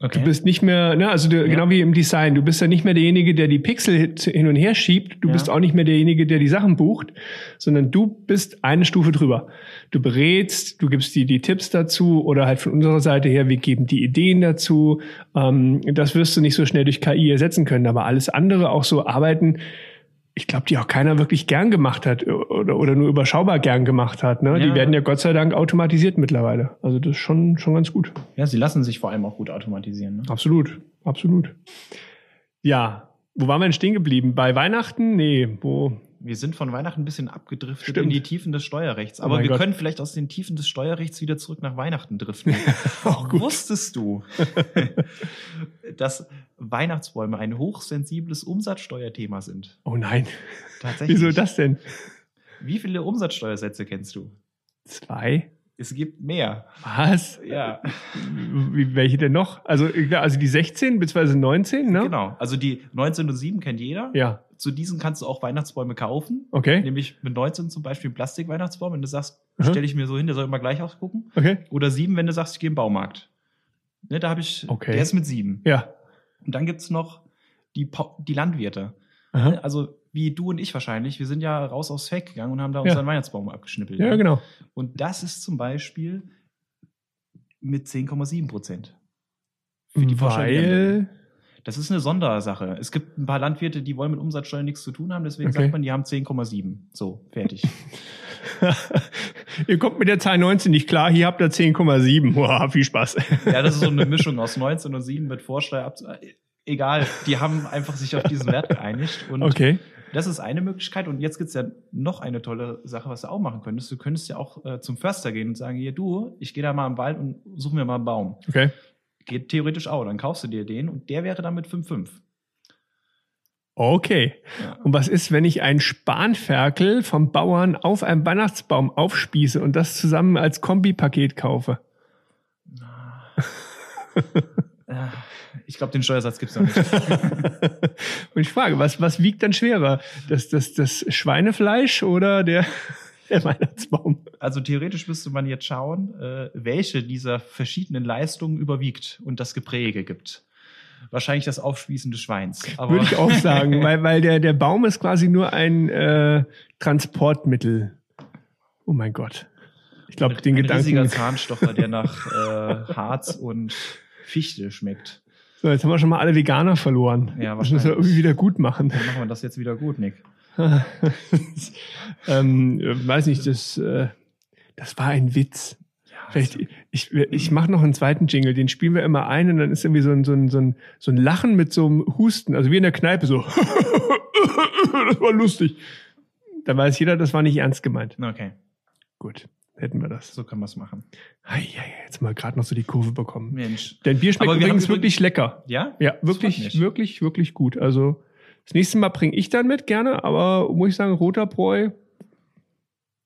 Okay. Du bist nicht mehr, ne, also du, ja. genau wie im Design, du bist ja nicht mehr derjenige, der die Pixel hin und her schiebt, du ja. bist auch nicht mehr derjenige, der die Sachen bucht, sondern du bist eine Stufe drüber. Du berätst, du gibst die, die Tipps dazu oder halt von unserer Seite her, wir geben die Ideen dazu. Ähm, das wirst du nicht so schnell durch KI ersetzen können, aber alles andere, auch so Arbeiten, ich glaube, die auch keiner wirklich gern gemacht hat oder, oder nur überschaubar gern gemacht hat. Ne? Ja. Die werden ja Gott sei Dank automatisiert mittlerweile. Also das ist schon, schon ganz gut. Ja, sie lassen sich vor allem auch gut automatisieren. Ne? Absolut, absolut. Ja, wo waren wir denn stehen geblieben? Bei Weihnachten? Nee, wo? Wir sind von Weihnachten ein bisschen abgedriftet Stimmt. in die Tiefen des Steuerrechts. Aber oh wir Gott. können vielleicht aus den Tiefen des Steuerrechts wieder zurück nach Weihnachten driften. Auch gut. Wusstest du, dass Weihnachtsbäume ein hochsensibles Umsatzsteuerthema sind? Oh nein. Tatsächlich. Wieso das denn? Wie viele Umsatzsteuersätze kennst du? Zwei. Es gibt mehr. Was? Ja. Wie, welche denn noch? Also, also die 16 bzw. 19, ne? Genau. Also die 19 und 7 kennt jeder. Ja. Zu diesen kannst du auch Weihnachtsbäume kaufen. Okay. Nämlich mit 19 zum Beispiel Plastikweihnachtsbaum, wenn du sagst, mhm. stelle ich mir so hin, der soll immer gleich ausgucken. Okay. Oder 7, wenn du sagst, ich gehe im Baumarkt. Ne, da habe ich, okay. der ist mit 7. Ja. Und dann gibt's noch die, die Landwirte. Aha. Also wie du und ich wahrscheinlich, wir sind ja raus aufs Feld gegangen und haben da unseren Weihnachtsbaum abgeschnippelt. Ja, ja, genau. Und das ist zum Beispiel mit 10,7 Prozent. Für die Weil das ist eine Sondersache. Es gibt ein paar Landwirte, die wollen mit Umsatzsteuer nichts zu tun haben, deswegen okay. sagt man, die haben 10,7. So, fertig. ihr kommt mit der Zahl 19 nicht klar, hier habt ihr 10,7. Wow, viel Spaß. ja, das ist so eine Mischung aus 19 und 7 mit Vorsteuer. Egal, die haben einfach sich auf diesen Wert geeinigt. Und okay. Das ist eine Möglichkeit. Und jetzt gibt's ja noch eine tolle Sache, was du auch machen könntest. Du könntest ja auch äh, zum Förster gehen und sagen, hier du, ich gehe da mal im Wald und suche mir mal einen Baum. Okay. Geht theoretisch auch. Dann kaufst du dir den und der wäre dann mit 5,5. Okay. Ja. Und was ist, wenn ich ein Spanferkel vom Bauern auf einem Weihnachtsbaum aufspieße und das zusammen als Kombipaket kaufe? Ich glaube, den Steuersatz gibt's noch nicht. Und ich frage, was, was wiegt dann schwerer? Das, das, das Schweinefleisch oder der, der Weihnachtsbaum? Also theoretisch müsste man jetzt schauen, äh, welche dieser verschiedenen Leistungen überwiegt und das Gepräge gibt. Wahrscheinlich das Aufspießen des Schweins. Aber Würde ich auch sagen, weil, weil der, der Baum ist quasi nur ein äh, Transportmittel. Oh mein Gott. Ich glaube, den ein Gedanken. Ein riesiger Zahnstocher, der nach äh, Harz und Fichte schmeckt. So, jetzt haben wir schon mal alle Veganer verloren. Ja, wahrscheinlich. Das müssen wir irgendwie wieder gut machen. Dann machen wir das jetzt wieder gut, Nick. ähm, weiß nicht, das, äh, das war ein Witz. Ja, Vielleicht, ich, ich mache noch einen zweiten Jingle, den spielen wir immer ein und dann ist irgendwie so ein, so ein, so ein, so ein Lachen mit so einem Husten, also wie in der Kneipe, so. das war lustig. Da weiß jeder, das war nicht ernst gemeint. Okay. Gut, hätten wir das. So kann man es machen. Ei, ei, jetzt mal gerade noch so die Kurve bekommen. Mensch. Dein Bier schmeckt wir übrigens wirklich lecker. Ja? Ja, wirklich, wirklich, wirklich gut. Also das nächste Mal bringe ich dann mit gerne, aber muss ich sagen, roter Bräu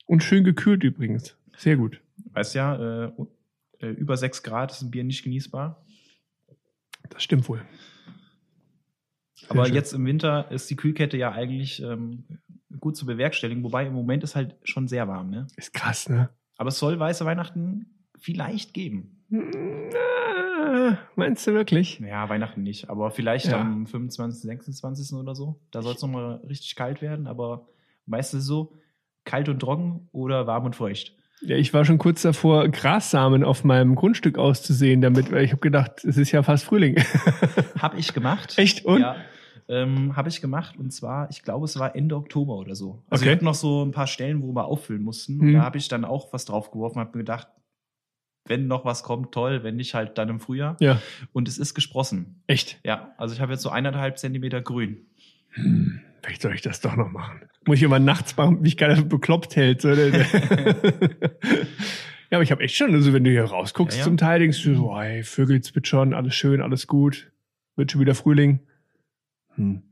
und schön gekühlt übrigens. Sehr gut. Weißt ja, äh, äh, über 6 Grad ist ein Bier nicht genießbar. Das stimmt wohl. Sehr Aber schön. jetzt im Winter ist die Kühlkette ja eigentlich ähm, gut zu bewerkstelligen, wobei im Moment ist halt schon sehr warm. Ne? ist krass, ne? Aber es soll weiße Weihnachten vielleicht geben. Meinst du wirklich? Ja, Weihnachten nicht, aber vielleicht Ja. am 25., 26. oder so. Da soll es nochmal richtig kalt werden, aber meistens so kalt und trocken oder warm und feucht. Ja, ich war schon kurz davor, Grassamen auf meinem Grundstück auszusehen, damit, weil ich habe gedacht, es ist ja fast Frühling. Hab ich gemacht. Echt? Und? Ja. Ähm, habe ich gemacht und zwar, ich glaube, es war Ende Oktober oder so. Also Okay. wir hatten noch so ein paar Stellen, wo wir auffüllen mussten. Und da habe ich dann auch was draufgeworfen, habe mir gedacht, wenn noch was kommt, toll, wenn nicht halt dann im Frühjahr. Ja. Und es ist gesprossen. Echt? Ja, also ich habe jetzt so eineinhalb Zentimeter grün. Hm, vielleicht soll ich das doch noch machen. Muss ich immer nachts machen, wie ich gerade bekloppt hält. So. ja, aber ich habe echt schon, also wenn du hier rausguckst Ja, ja. zum Teil, denkst du so, ey, Vögel zwitschern, alles schön, alles gut. Wird schon wieder Frühling. Hm.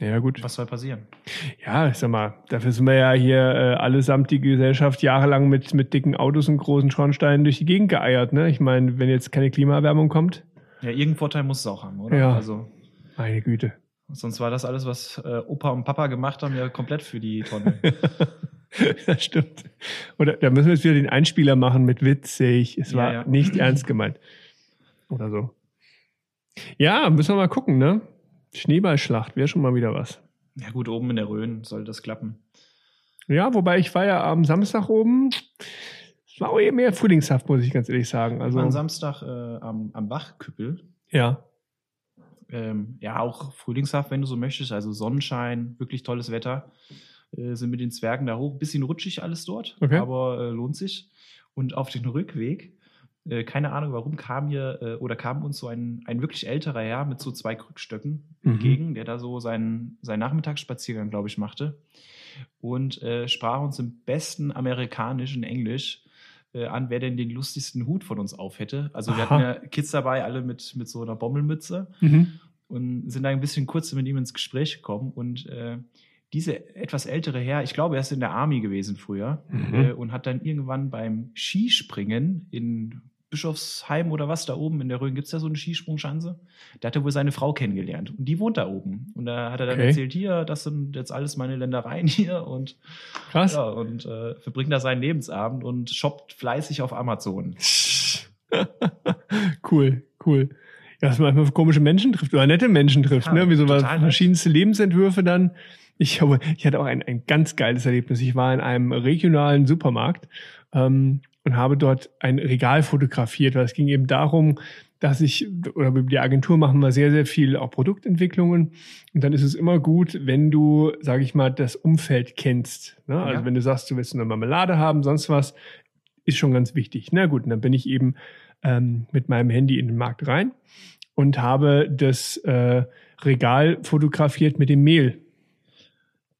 Ja, gut. Was soll passieren? Ja, ich sag mal, dafür sind wir ja hier äh, allesamt die Gesellschaft jahrelang mit, mit dicken Autos und großen Schornsteinen durch die Gegend geeiert. Ne? Ich meine, wenn jetzt keine Klimaerwärmung kommt, Ja, irgendeinen Vorteil muss es auch haben, oder? Ja. Also, meine Güte. sonst war das alles, was äh, Opa und Papa gemacht haben, ja komplett für die Tonne. das stimmt. Oder da müssen wir jetzt wieder den Einspieler machen mit witzig. Es Ja, war ja. nicht ernst gemeint. Oder so. Ja, müssen wir mal gucken, ne? Schneeballschlacht wäre schon mal wieder was. ja gut, oben in der Rhön soll das klappen. Ja, wobei ich war ja am Samstag oben. Es war auch eher mehr frühlingshaft, muss ich ganz ehrlich sagen. Also, am Samstag äh, am, am Bachküppel. ja. Ähm, ja, auch frühlingshaft, wenn du so möchtest. Also Sonnenschein, wirklich tolles Wetter. Äh, sind mit den Zwergen da hoch. Bisschen rutschig alles dort, Okay. aber äh, lohnt sich. Und auf den Rückweg, äh, keine Ahnung warum, kam hier äh, oder kam uns so ein, ein wirklich älterer Herr mit so zwei Krückstöcken Mhm. entgegen, der da so seinen, seinen Nachmittagsspaziergang, glaube ich, machte. Und äh, sprach uns im besten amerikanischen Englisch äh, an, wer denn den lustigsten Hut von uns auf hätte. Also wir Aha. hatten ja Kids dabei, alle mit, mit so einer Bommelmütze Mhm. und sind da ein bisschen kurz mit ihm ins Gespräch gekommen. Und äh, diese etwas ältere Herr, ich glaube, er ist in der Army gewesen früher Mhm. äh, und hat dann irgendwann beim Skispringen in Bischofsheim oder was da oben in der Rhön gibt es ja so eine Skisprungschanze. Da hat er wohl seine Frau kennengelernt und die wohnt da oben. Und da hat er dann Okay. erzählt, hier, das sind jetzt alles meine Ländereien hier und Krass. ja, und äh, verbringt da seinen Lebensabend und shoppt fleißig auf Amazon. cool, cool. Ja, dass man manchmal komische Menschen trifft oder nette Menschen trifft, Ja, ne? Wie so verschiedenste Lebensentwürfe dann. Ich, habe, ich hatte auch ein, ein ganz geiles Erlebnis. Ich war in einem regionalen Supermarkt ähm, und habe dort ein Regal fotografiert, weil es ging eben darum, dass ich, oder der Agentur machen wir sehr, sehr viel auch Produktentwicklungen. Und dann ist es immer gut, wenn du, sage ich mal, das Umfeld kennst. Ne? Also Ja. wenn du sagst, du willst eine Marmelade haben, sonst was, ist schon ganz wichtig. Na gut, und dann bin ich eben ähm, mit meinem Handy in den Markt rein und habe das äh, Regal fotografiert mit dem Mehl.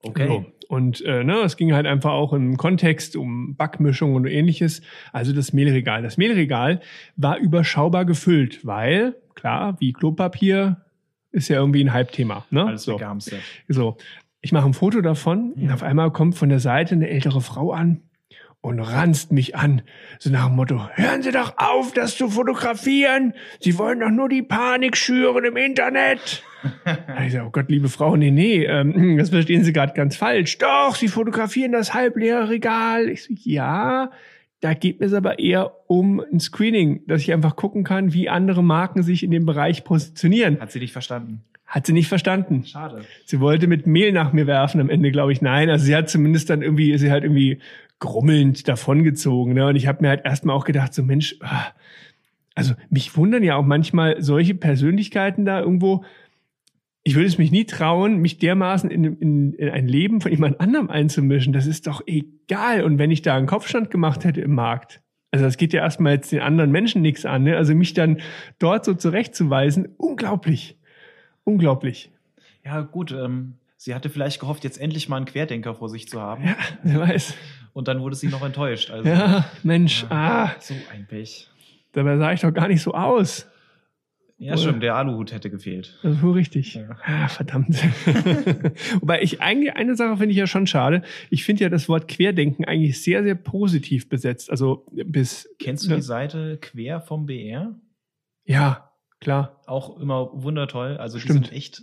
Okay. So. Und äh, ne, es ging halt einfach auch im Kontext um Backmischung und ähnliches. Also das Mehlregal. Das Mehlregal war überschaubar gefüllt, weil, klar, wie Klopapier ist ja irgendwie ein Halbthema. Ne? Alles so. So, ich mache ein Foto davon und Ja. auf einmal kommt von der Seite eine ältere Frau an und ranzt mich an. So nach dem Motto, hören Sie doch auf, das zu fotografieren. Sie wollen doch nur die Panik schüren im Internet. ich sag, oh Gott, liebe Frau, nee, nee, ähm, das verstehen Sie gerade ganz falsch. Doch, Sie fotografieren das halbleere Regal. Ich so, ja, da geht mir es aber eher um ein Screening, dass ich einfach gucken kann, wie andere Marken sich in dem Bereich positionieren. Hat sie dich verstanden? Hat sie nicht verstanden. Schade. Sie wollte mit Mehl nach mir werfen am Ende, glaube ich. Nein, also sie hat zumindest dann irgendwie, sie halt irgendwie grummelnd davongezogen. Ne? Und ich habe mir halt erstmal auch gedacht, so Mensch, ah, also mich wundern ja auch manchmal solche Persönlichkeiten da irgendwo. Ich würde es mich nie trauen, mich dermaßen in, in, in ein Leben von jemand anderem einzumischen. Das ist doch egal. Und wenn ich da einen Kopfstand gemacht hätte im Markt, Also das geht ja erstmal jetzt den anderen Menschen nichts an. Ne? Also mich dann dort so zurechtzuweisen, unglaublich. Unglaublich. Ja, gut. Ähm, sie hatte vielleicht gehofft, jetzt endlich mal einen Querdenker vor sich zu haben. Ja, wer weiß. Und dann wurde sie noch enttäuscht. Also, ja, Mensch, ja, ah. So ein Pech. Dabei sah ich doch gar nicht so aus. Ja, stimmt, der Aluhut hätte gefehlt. Das wohl richtig. Ja. Ah, verdammt. Wobei ich eigentlich, eine Sache finde ich ja schon schade. Ich finde ja das Wort Querdenken eigentlich sehr, sehr positiv besetzt. Also bis. Kennst du die Seite Quer vom BR? Ja, klar. Auch immer wundertoll. Also die Stimmt. sind echt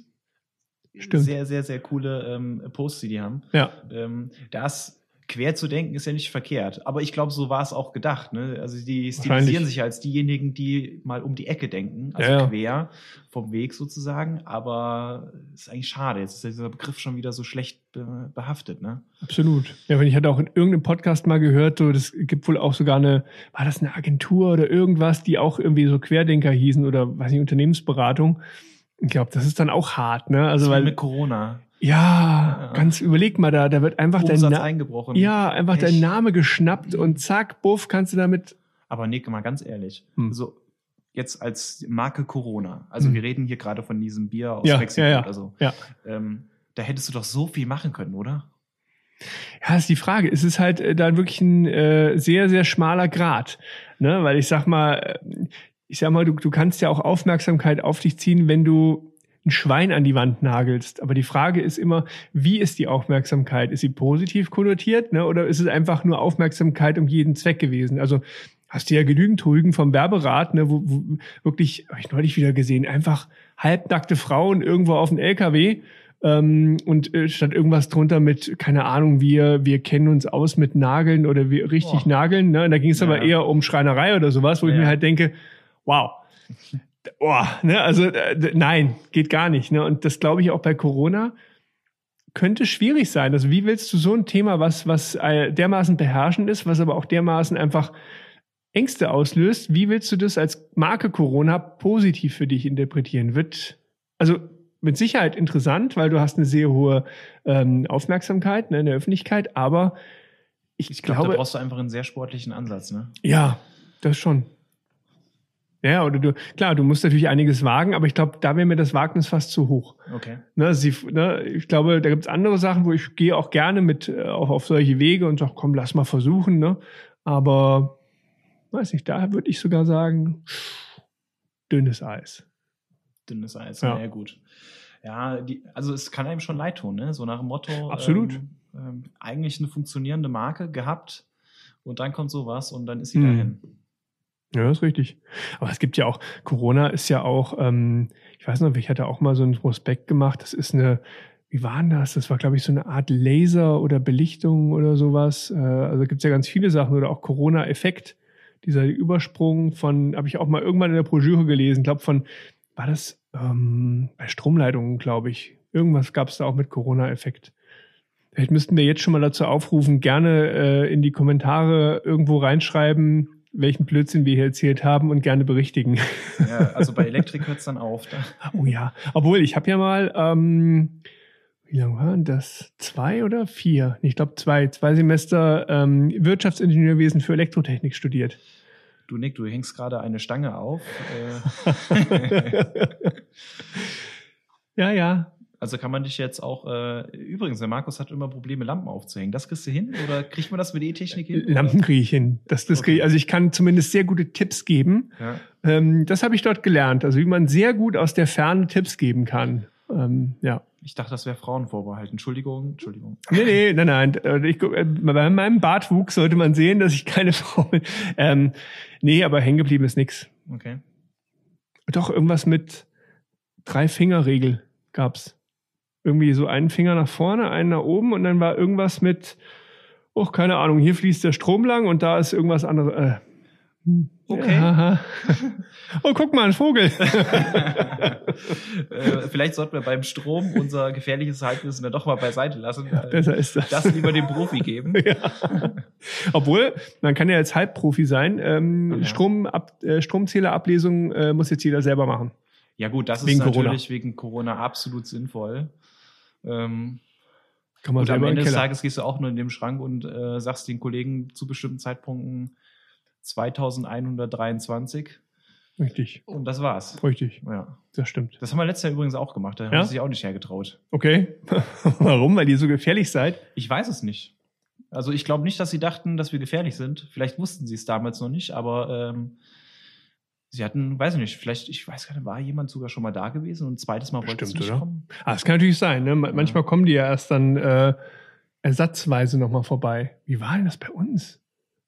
Stimmt. sehr, sehr, sehr coole ähm, Posts, die die haben. Ja. Ähm, das quer zu denken ist ja nicht verkehrt. Aber ich glaube, so war es auch gedacht. Ne? Also die stilisieren sich als diejenigen, die mal um die Ecke denken, also Ja, quer vom Weg sozusagen. Aber es ist eigentlich schade. Jetzt ist dieser Begriff schon wieder so schlecht be behaftet. Ne? Absolut. Ja, wenn ich hatte auch in irgendeinem Podcast mal gehört, so das gibt wohl auch sogar eine, war das eine Agentur oder irgendwas, die auch irgendwie so Querdenker hießen oder weiß nicht, Unternehmensberatung. Ich glaube, das ist dann auch hart, ne? Also weil mit Corona. Ja, Ja. ganz überleg mal da, da wird einfach dein Umsatz Na eingebrochen. ja, einfach dein Pech. Name geschnappt und zack, buff, kannst du damit Aber Nick, mal ganz ehrlich. Hm. So, jetzt als Marke Corona. Also Hm. wir reden hier gerade von diesem Bier aus Ja, Mexiko ja, ja. oder so. Ja. Ähm, da hättest du doch so viel machen können, oder? Ja, ist die Frage. Es ist halt äh, dann wirklich ein äh, sehr, sehr schmaler Grad. Ne? Weil ich sag mal, äh, ich sag mal, du, du kannst ja auch Aufmerksamkeit auf dich ziehen, wenn du ein Schwein an die Wand nagelst. Aber die Frage ist immer, wie ist die Aufmerksamkeit? Ist sie positiv konnotiert, ne? Oder ist es einfach nur Aufmerksamkeit um jeden Zweck gewesen? Also hast du ja genügend Rügen vom Werberat, ne, wo, wo wirklich, habe ich neulich wieder gesehen, einfach halbnackte Frauen irgendwo auf dem LKW ähm, und äh, stand irgendwas drunter mit, keine Ahnung, wir, wir kennen uns aus mit Nageln oder wir richtig Boah. nageln. Ne? Und da ging es Ja. aber eher um Schreinerei oder sowas, wo ich Ja. mir halt denke, wow. Oh, ne, also äh, nein, geht gar nicht. Ne? Und das glaube ich auch bei Corona könnte schwierig sein. Also wie willst du so ein Thema, was, was äh, dermaßen beherrschend ist, was aber auch dermaßen einfach Ängste auslöst, wie willst du das als Marke Corona positiv für dich interpretieren? Wird, also mit Sicherheit interessant, weil du hast eine sehr hohe ähm, Aufmerksamkeit ne, in der Öffentlichkeit, aber ich, Ich glaube, glaube, da brauchst du einfach einen sehr sportlichen Ansatz, ne? ja, das schon. Ja, oder du, klar, du musst natürlich einiges wagen, aber ich glaube, da wäre mir das Wagnis fast zu hoch. Okay. Ne, sie, ne, ich glaube, da gibt's andere Sachen, wo ich gehe auch gerne mit äh, auf, auf solche Wege und sage, komm, lass mal versuchen. Ne? Aber weiß nicht, da würde ich sogar sagen, dünnes Eis. Dünnes Eis, Ja. ja gut. Ja, die, also es kann einem schon leid tun, ne? So nach dem Motto. Absolut. Ähm, ähm, eigentlich eine funktionierende Marke gehabt und dann kommt sowas und dann ist sie Hm. dahin. Ja, ist richtig. Aber es gibt ja auch, Corona ist ja auch, ähm, ich weiß noch, ich hatte auch mal so einen Prospekt gemacht. Das ist eine, wie war denn das? Das war, glaube ich, so eine Art Laser oder Belichtung oder sowas. Äh, also gibt's ja ganz viele Sachen oder auch Corona-Effekt. Dieser Übersprung von, habe ich auch mal irgendwann in der Broschüre gelesen, glaube von, war das ähm, bei Stromleitungen, glaube ich. Irgendwas gab's da auch mit Corona-Effekt. Vielleicht müssten wir jetzt schon mal dazu aufrufen, gerne äh, in die Kommentare irgendwo reinschreiben, welchen Blödsinn wir hier erzählt haben und gerne berichtigen. Ja, also bei Elektrik hört es dann auf. Da. Oh ja, obwohl ich habe ja mal, ähm, wie lange waren das? Zwei oder vier? Ich glaube zwei, zwei Semester ähm, Wirtschaftsingenieurwesen für Elektrotechnik studiert. Du, Nick, du hängst gerade eine Stange auf. Äh, ja, ja. Also kann man dich jetzt auch. Äh, übrigens, der Markus hat immer Probleme, Lampen aufzuhängen. Das kriegst du hin? Oder kriegt man das mit E-Technik hin? oder? Lampen kriege ich hin. Das, das krieg ich, Okay. also ich kann zumindest sehr gute Tipps geben. Ja. Ähm, das habe ich dort gelernt. Also wie man sehr gut aus der Ferne Tipps geben kann. Ähm, ja. Ich dachte, das wäre Frauen vorbehalten. Entschuldigung, Entschuldigung. Nee, nee, nein, nein. Äh, Ich, äh, bei meinem Bartwuchs sollte man sehen, dass ich keine Frau bin. Ähm, nee, aber hängen geblieben ist nix. Okay. Doch, irgendwas mit Drei-Finger-Regel gab's. Irgendwie so einen Finger nach vorne, einen nach oben und dann war irgendwas mit, oh, keine Ahnung, hier fließt der Strom lang und da ist irgendwas anderes. Äh, hm, Okay. Ja. Oh, guck mal, ein Vogel. äh, vielleicht sollten wir beim Strom unser gefährliches Halbwissen dann doch mal beiseite lassen. Ja, besser ist das. das lieber dem Profi geben. Ja. Obwohl, man kann ja jetzt Halbprofi sein. Ähm, Ja. Strom, ab, äh, Stromzählerablesung äh, muss jetzt jeder selber machen. Ja gut, das Wegen ist natürlich Corona. wegen Corona absolut sinnvoll. Ähm, Kann man und am Ende des. Tages gehst du auch nur in dem Schrank und äh, sagst den Kollegen zu bestimmten Zeitpunkten, 2123. Richtig. Und das war's. Richtig. Ja. Das stimmt. Das haben wir letztes Jahr übrigens auch gemacht. Da haben Ja? sie sich auch nicht hergetraut. Okay. Warum? Weil ihr so gefährlich seid? Ich weiß es nicht. Also ich glaube nicht, dass sie dachten, dass wir gefährlich sind. Vielleicht wussten sie es damals noch nicht, aber ähm, sie hatten, weiß ich nicht, vielleicht, ich weiß gar nicht, war jemand sogar schon mal da gewesen und ein zweites Mal wollte es Bestimmt, nicht oder? kommen. Ah, das kann natürlich sein. Ne? Ma- Manchmal kommen die ja erst dann äh, ersatzweise nochmal vorbei. Wie war denn das bei uns?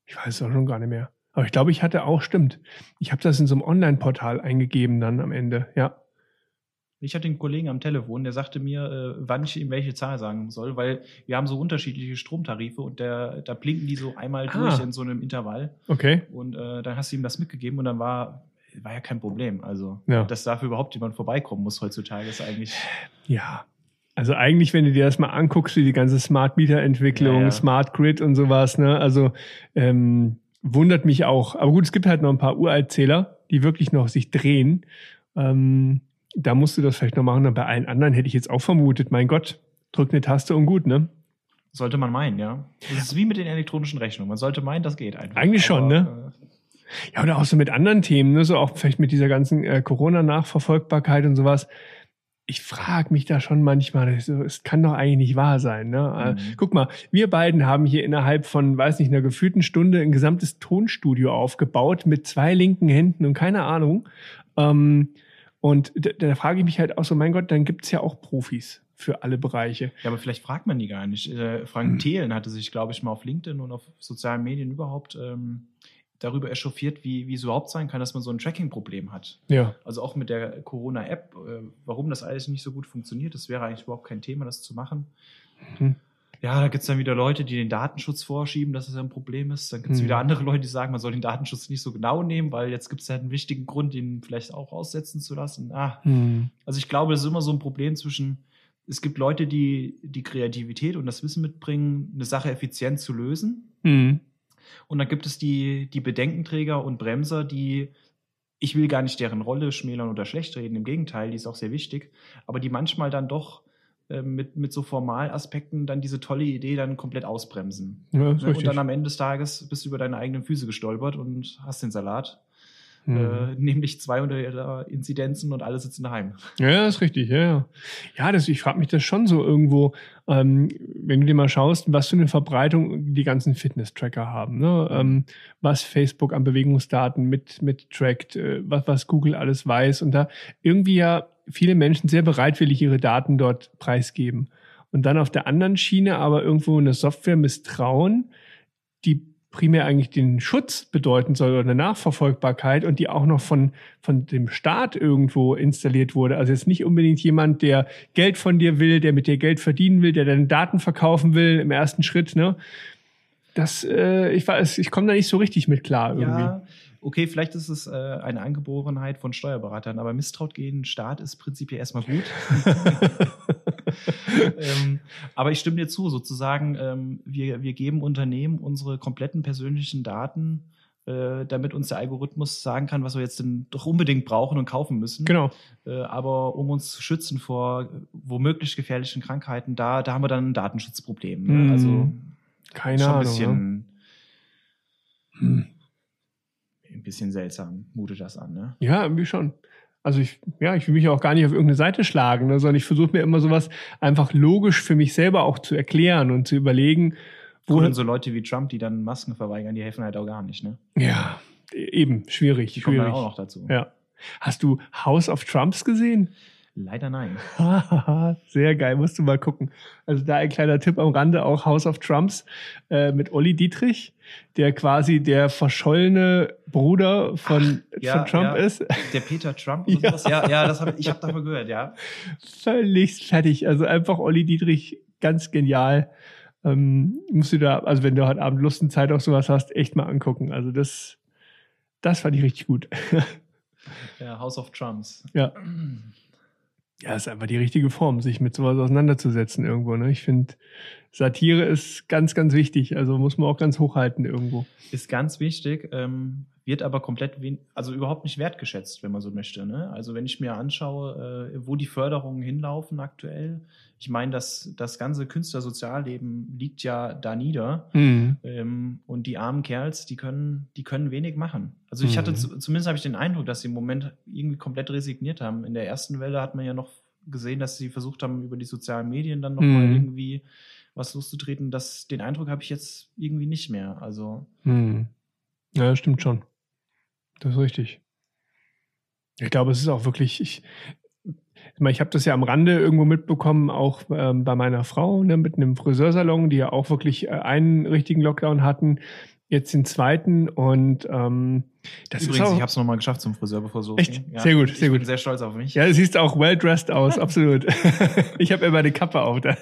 Ich weiß es auch schon gar nicht mehr. Aber ich glaube, ich hatte auch, stimmt. Ich habe das in so einem Online-Portal eingegeben dann am Ende. Ja. Ich hatte einen Kollegen am Telefon, der sagte mir, äh, wann ich ihm welche Zahl sagen soll, weil wir haben so unterschiedliche Stromtarife und der, da blinken die so einmal Ah. durch in so einem Intervall Okay. und äh, dann hast du ihm das mitgegeben und dann war, war ja kein Problem. Also, Ja. dass dafür überhaupt jemand vorbeikommen muss heutzutage, ist eigentlich. Ja. Also eigentlich, wenn du dir das mal anguckst, wie die ganze Smart Meter Entwicklung, Ja, ja. Smart Grid und sowas, ne? Also ähm, wundert mich auch. Aber gut, es gibt halt noch ein paar Uraltzähler, die wirklich noch sich drehen. Ähm, da musst du das vielleicht noch machen. Und bei allen anderen hätte ich jetzt auch vermutet, mein Gott, drück eine Taste und gut, ne? Sollte man meinen, ja. Das ist wie mit den elektronischen Rechnungen. Man sollte meinen, das geht einfach. Eigentlich schon, ne? Äh, Ja, oder auch so mit anderen Themen, ne? so auch vielleicht mit dieser ganzen äh, Corona-Nachverfolgbarkeit und sowas. Ich frage mich da schon manchmal, so, es kann doch eigentlich nicht wahr sein. Ne? Äh, Mhm. guck mal, wir beiden haben hier innerhalb von, weiß nicht, einer gefühlten Stunde ein gesamtes Tonstudio aufgebaut mit zwei linken Händen und keine Ahnung. Ähm, und da, da frage ich mich halt auch so, mein Gott, dann gibt's ja auch Profis für alle Bereiche. Ja, aber vielleicht fragt man die gar nicht. Äh, Frank Thelen hatte sich, glaube ich, mal auf LinkedIn und auf sozialen Medien überhaupt ähm, darüber echauffiert, wie, wie es überhaupt sein kann, dass man so ein Tracking-Problem hat. Ja. Also auch mit der Corona-App, äh, warum das alles nicht so gut funktioniert, das wäre eigentlich überhaupt kein Thema, das zu machen. Hm. Ja, da gibt's dann wieder Leute, die den Datenschutz vorschieben, dass es ein Problem ist. Dann gibt's Hm. wieder andere Leute, die sagen, man soll den Datenschutz nicht so genau nehmen, weil jetzt gibt's halt einen wichtigen Grund, den vielleicht auch aussetzen zu lassen. Ah, Hm. also ich glaube, das ist immer so ein Problem zwischen, es gibt Leute, die die Kreativität und das Wissen mitbringen, eine Sache effizient zu lösen. Hm. Und dann gibt es die, die Bedenkenträger und Bremser, die, ich will gar nicht deren Rolle schmälern oder schlecht reden, im Gegenteil, die ist auch sehr wichtig, aber die manchmal dann doch äh, mit, mit so Formalaspekten dann diese tolle Idee dann komplett ausbremsen. Ja, Ne? Und dann am Ende des Tages bist du über deine eigenen Füße gestolpert und hast den Salat. Hm. Äh, nämlich 200 Inzidenzen und alle sitzen daheim. Ja, ist richtig, ja, ja. Ja, das, ich frage mich das schon so irgendwo, ähm, wenn du dir mal schaust, was für eine Verbreitung die ganzen Fitness-Tracker haben, ne? Ähm, was Facebook an Bewegungsdaten mit, mit trackt, äh, was, was Google alles weiß und da irgendwie ja viele Menschen sehr bereitwillig ihre Daten dort preisgeben. Und dann auf der anderen Schiene aber irgendwo eine Software misstrauen, die primär eigentlich den Schutz bedeuten soll oder eine Nachverfolgbarkeit und die auch noch von, von dem Staat irgendwo installiert wurde. Also jetzt nicht unbedingt jemand, der Geld von dir will, der mit dir Geld verdienen will, der deine Daten verkaufen will im ersten Schritt, ne? Das, äh, ich weiß, ich komme da nicht so richtig mit klar irgendwie. Ja, okay, vielleicht ist es äh, eine Angeborenheit von Steuerberatern, aber misstraut gegen Staat ist prinzipiell erstmal gut. ähm, aber ich stimme dir zu, sozusagen, ähm, wir, wir geben Unternehmen unsere kompletten persönlichen Daten, äh, damit uns der Algorithmus sagen kann, was wir jetzt denn doch unbedingt brauchen und kaufen müssen. Genau. Äh, aber um uns zu schützen vor womöglich gefährlichen Krankheiten, da, da haben wir dann ein Datenschutzproblem. Ne? Mhm. Also Keine schon ein Ahnung. bisschen, Ne? ein bisschen seltsam, mutet das an, ne? Ja, irgendwie schon. Also ich, ja, ich will mich auch gar nicht auf irgendeine Seite schlagen, ne, sondern ich versuche mir immer sowas einfach logisch für mich selber auch zu erklären und zu überlegen, wo denn so Leute wie Trump, die dann Masken verweigern, die helfen halt auch gar nicht, ne? Ja, eben, schwierig, Die kommen schwierig. dann auch noch dazu. Ja. Hast du House of Trumps gesehen? Leider nein. Sehr geil, musst du mal gucken. Also da ein kleiner Tipp am Rande, auch House of Trumps äh, mit Olli Dietrich, der quasi der verschollene Bruder von, ja, von Trump ja. ist. Der Peter Trump oder Ja. sowas? Ja, ja, das hab, ich habe davon gehört, ja. Völlig fertig. Also einfach Olli Dietrich, ganz genial. Ähm, musst du da, also wenn du heute Abend Lust und Zeit auf sowas hast, echt mal angucken. Also das, das fand ich richtig gut. ja. House of Trumps. Ja. Ja, ist einfach die richtige Form, sich mit sowas auseinanderzusetzen irgendwo. Ne? Ich finde, Satire ist ganz, ganz wichtig. Also muss man auch ganz hochhalten irgendwo. Ist ganz wichtig. Ähm, wird aber komplett, also überhaupt nicht wertgeschätzt, wenn man so möchte. Ne? Also wenn ich mir anschaue, äh, wo die Förderungen hinlaufen aktuell, ich meine, das, das ganze Künstlersozialleben liegt ja da nieder mhm. ähm, und die armen Kerls, die können, die können wenig machen. Also ich mhm. hatte zumindest habe ich den Eindruck, dass sie im Moment irgendwie komplett resigniert haben. In der ersten Welle hat man ja noch gesehen, dass sie versucht haben, über die sozialen Medien dann nochmal mhm. irgendwie was loszutreten. Das, den Eindruck habe ich jetzt irgendwie nicht mehr. Also. Mhm. Ja, stimmt schon. Das ist richtig. Ich glaube, es ist auch wirklich, ich, ich habe das ja am Rande irgendwo mitbekommen, auch ähm, bei meiner Frau, ne, mit einem Friseursalon, die ja auch wirklich äh, einen richtigen Lockdown hatten jetzt den zweiten und ähm, das Übrigens, ist auch, ich habe es nochmal geschafft zum Friseur, bevor so Echt? Ja, sehr gut, sehr gut. Ich bin sehr stolz auf mich. Ja, du siehst auch well dressed aus, absolut. ich habe immer eine Kappe auf da.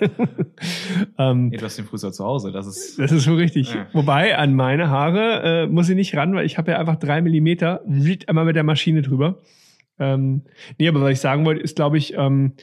ähm, nee, du hast den Friseur zu Hause, das ist. Das ist so richtig. Ja. Wobei an meine Haare äh, muss ich nicht ran, weil ich habe ja einfach drei Millimeter, einmal mit der Maschine drüber. Ähm, nee, aber was ich sagen wollte, ist, glaube ich, ähm,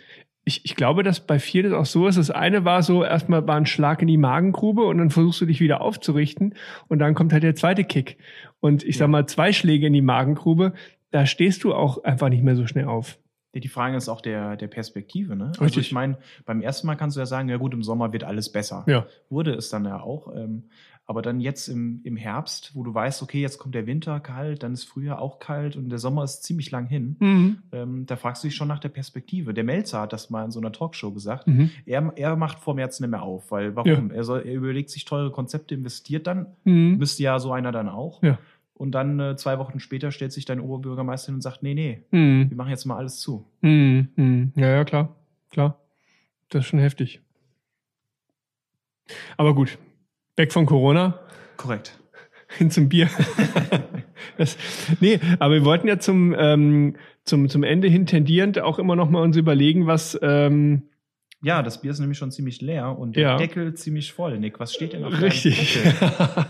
ich, ich glaube, dass bei vielen auch so ist. Das eine war so, erstmal war ein Schlag in die Magengrube und dann versuchst du dich wieder aufzurichten und dann kommt halt der zweite Kick. Und ich ja. sag mal, zwei Schläge in die Magengrube, da stehst du auch einfach nicht mehr so schnell auf. Die Frage ist auch der, der Perspektive. Ne? Also Richtig. ich meine, beim ersten Mal kannst du ja sagen, ja gut, im Sommer wird alles besser. Ja. Wurde es dann ja auch. Ähm, aber dann jetzt im, im Herbst, wo du weißt, okay, jetzt kommt der Winter kalt, dann ist Frühjahr auch kalt und der Sommer ist ziemlich lang hin, mhm. ähm, da fragst du dich schon nach der Perspektive. Der Melzer hat das mal in so einer Talkshow gesagt. Mhm. Er, er macht vor März nicht mehr auf, weil warum? Ja. Er, soll, er überlegt sich teure Konzepte, investiert dann, mhm. müsste ja so einer dann auch. Ja. Und dann äh, zwei Wochen später stellt sich dein Oberbürgermeister hin und sagt, nee, nee, mhm. wir machen jetzt mal alles zu. Mhm. Mhm. Ja, ja, klar, klar. Das ist schon heftig. Aber gut, Weg von Corona. Korrekt. Hin zum Bier. das, nee, aber wir wollten ja zum, ähm, zum, zum Ende hin tendierend auch immer noch mal uns überlegen, was. Ähm, ja, das Bier ist nämlich schon ziemlich leer und der ja. Deckel ziemlich voll. Nick, was steht denn auf Richtig. Deckel?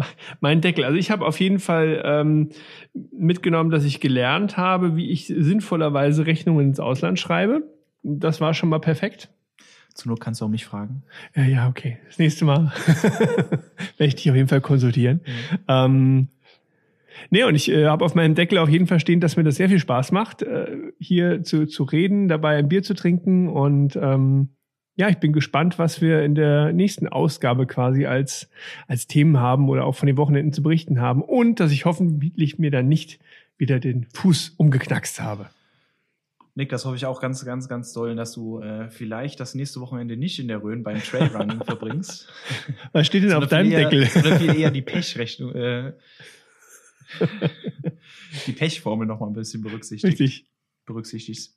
mein Deckel. Also ich habe auf jeden Fall ähm, mitgenommen, dass ich gelernt habe, wie ich sinnvollerweise Rechnungen ins Ausland schreibe. Das war schon mal perfekt. Zur Not kannst du auch mich fragen. Ja, ja, okay. Das nächste Mal werde ich dich auf jeden Fall konsultieren. Mhm. Ähm, nee, und ich äh, habe auf meinem Deckel auf jeden Fall stehen, dass mir das sehr viel Spaß macht, äh, hier zu, zu reden, dabei ein Bier zu trinken. Und ähm, ja, ich bin gespannt, was wir in der nächsten Ausgabe quasi als, als Themen haben oder auch von den Wochenenden zu berichten haben. Und dass ich hoffentlich mir dann nicht wieder den Fuß umgeknackst habe. Nick, das hoffe ich auch ganz, ganz, ganz doll, dass du äh, vielleicht das nächste Wochenende nicht in der Rhön beim Trailrunning verbringst. Was steht denn auf deinem eher, Deckel? Oder viel eher die Pechrechnung, äh, die Pechformel noch mal ein bisschen berücksichtigt. Richtig. Berücksichtigst.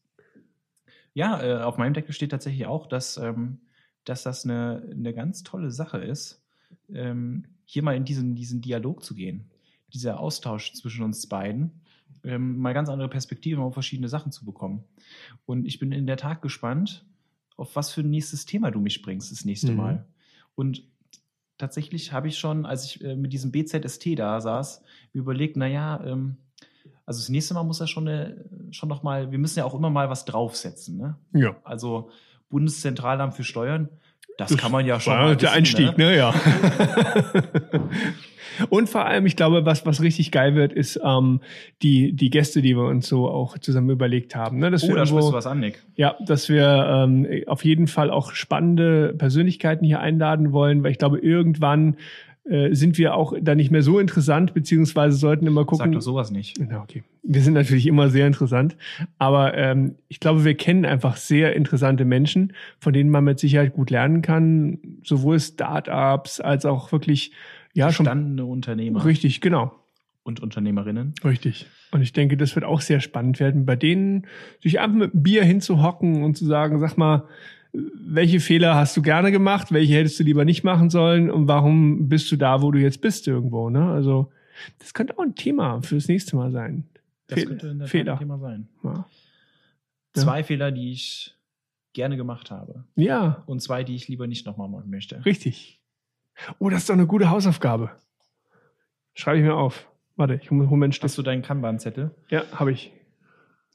Ja, äh, auf meinem Deckel steht tatsächlich auch, dass, ähm, dass das eine, eine ganz tolle Sache ist, ähm, hier mal in diesen, diesen Dialog zu gehen. Dieser Austausch zwischen uns beiden ähm, mal ganz andere Perspektiven auf verschiedene Sachen zu bekommen. Und ich bin in der Tat gespannt, auf was für ein nächstes Thema du mich bringst das nächste mhm. Mal. Und tatsächlich habe ich schon, als ich äh, mit diesem BZST da saß, mir überlegt, naja, ähm, also das nächste Mal muss er schon, eine, schon noch mal, wir müssen ja auch immer mal was draufsetzen. Ne? Ja. Also Bundeszentralamt für Steuern, das, das kann man ja schon. War der Einstieg, ne? ne? Ja. Und vor allem, ich glaube, was, was richtig geil wird, ist ähm, die, die Gäste, die wir uns so auch zusammen überlegt haben. Ne? Dass oh, wir da sprichst du was an, Nick. Ja, dass wir ähm, auf jeden Fall auch spannende Persönlichkeiten hier einladen wollen, weil ich glaube, irgendwann äh, sind wir auch da nicht mehr so interessant, beziehungsweise sollten immer gucken. Sag doch sowas nicht. Na, okay. Wir sind natürlich immer sehr interessant, aber ähm, ich glaube, wir kennen einfach sehr interessante Menschen, von denen man mit Sicherheit gut lernen kann, sowohl Startups als auch wirklich ja, Gestandene Unternehmer. Richtig, genau. Und Unternehmerinnen. Richtig. Und ich denke, das wird auch sehr spannend werden, bei denen sich einfach mit einem Bier hinzuhocken und zu sagen, sag mal, welche Fehler hast du gerne gemacht, welche hättest du lieber nicht machen sollen und warum bist du da, wo du jetzt bist irgendwo, ne? Also, das könnte auch ein Thema fürs nächste Mal sein. Das Fe könnte in der Fehler. ein Thema sein. Ja. Zwei ja. Fehler, die ich gerne gemacht habe. Ja. Und zwei, die ich lieber nicht nochmal machen möchte. Richtig. Oh, das ist doch eine gute Hausaufgabe. Schreibe ich mir auf. Warte, ich hole meinen Stift. Hast du deinen Kanban-Zettel? Ja, habe ich.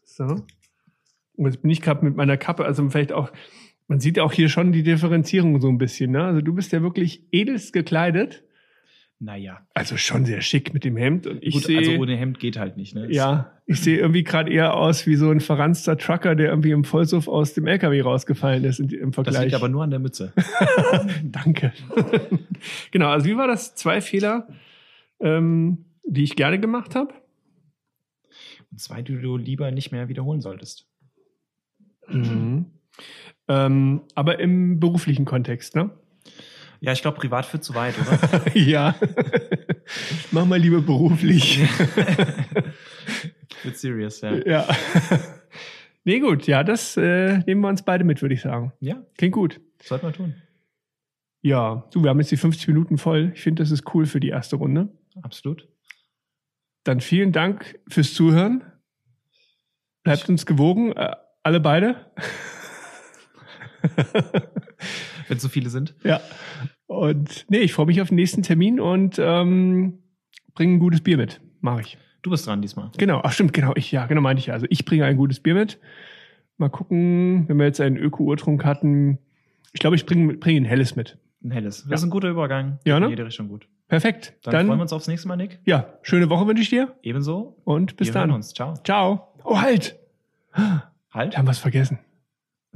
So. Und jetzt bin ich gerade mit meiner Kappe, also vielleicht auch, man sieht auch hier schon die Differenzierung so ein bisschen, ne? Also du bist ja wirklich edelst gekleidet. Naja. Also schon sehr schick mit dem Hemd. Und ich Gut, sehe, also ohne Hemd geht halt nicht, ne? ja, ich sehe irgendwie gerade eher aus wie so ein verranzter Trucker, der irgendwie im Vollsuff aus dem LKW rausgefallen ist im Das Vergleich. liegt aber nur an der Mütze. Danke. genau, also wie war das? Zwei Fehler, ähm, die ich gerne gemacht habe. Und zwei, die du lieber nicht mehr wiederholen solltest. Mhm. Ähm, aber im beruflichen Kontext, ne? Ja, ich glaube, privat führt zu weit, oder? ja. Mach mal lieber beruflich. Wird serious, ja. ja. nee, gut, ja, das äh, nehmen wir uns beide mit, würde ich sagen. Ja, Klingt gut. sollte man tun. Ja, du, wir haben jetzt die 50 Minuten voll. Ich finde, das ist cool für die erste Runde. Absolut. Dann vielen Dank fürs Zuhören. Bleibt uns gewogen, äh, alle beide. Wenn so viele sind. Ja. Und nee, ich freue mich auf den nächsten Termin und ähm, bringe ein gutes Bier mit. Mache ich. Du bist dran diesmal. Genau, ach stimmt, genau. Ich, ja, genau meinte ich ja. Also ich bringe ein gutes Bier mit. Mal gucken, wenn wir jetzt einen Öko-Urtrunk hatten. Ich glaube, ich bringe bring ein helles mit. Ein helles. Das Ja. ist ein guter Übergang. Ja, ne? In jede Richtung gut. Perfekt. Dann, Dann, freuen wir uns aufs nächste Mal, Nick. ja, schöne Woche wünsche ich dir Ebenso. und bis wir dann. hören uns. Ciao. Ciao. Oh, halt. Halt. Wir haben was vergessen.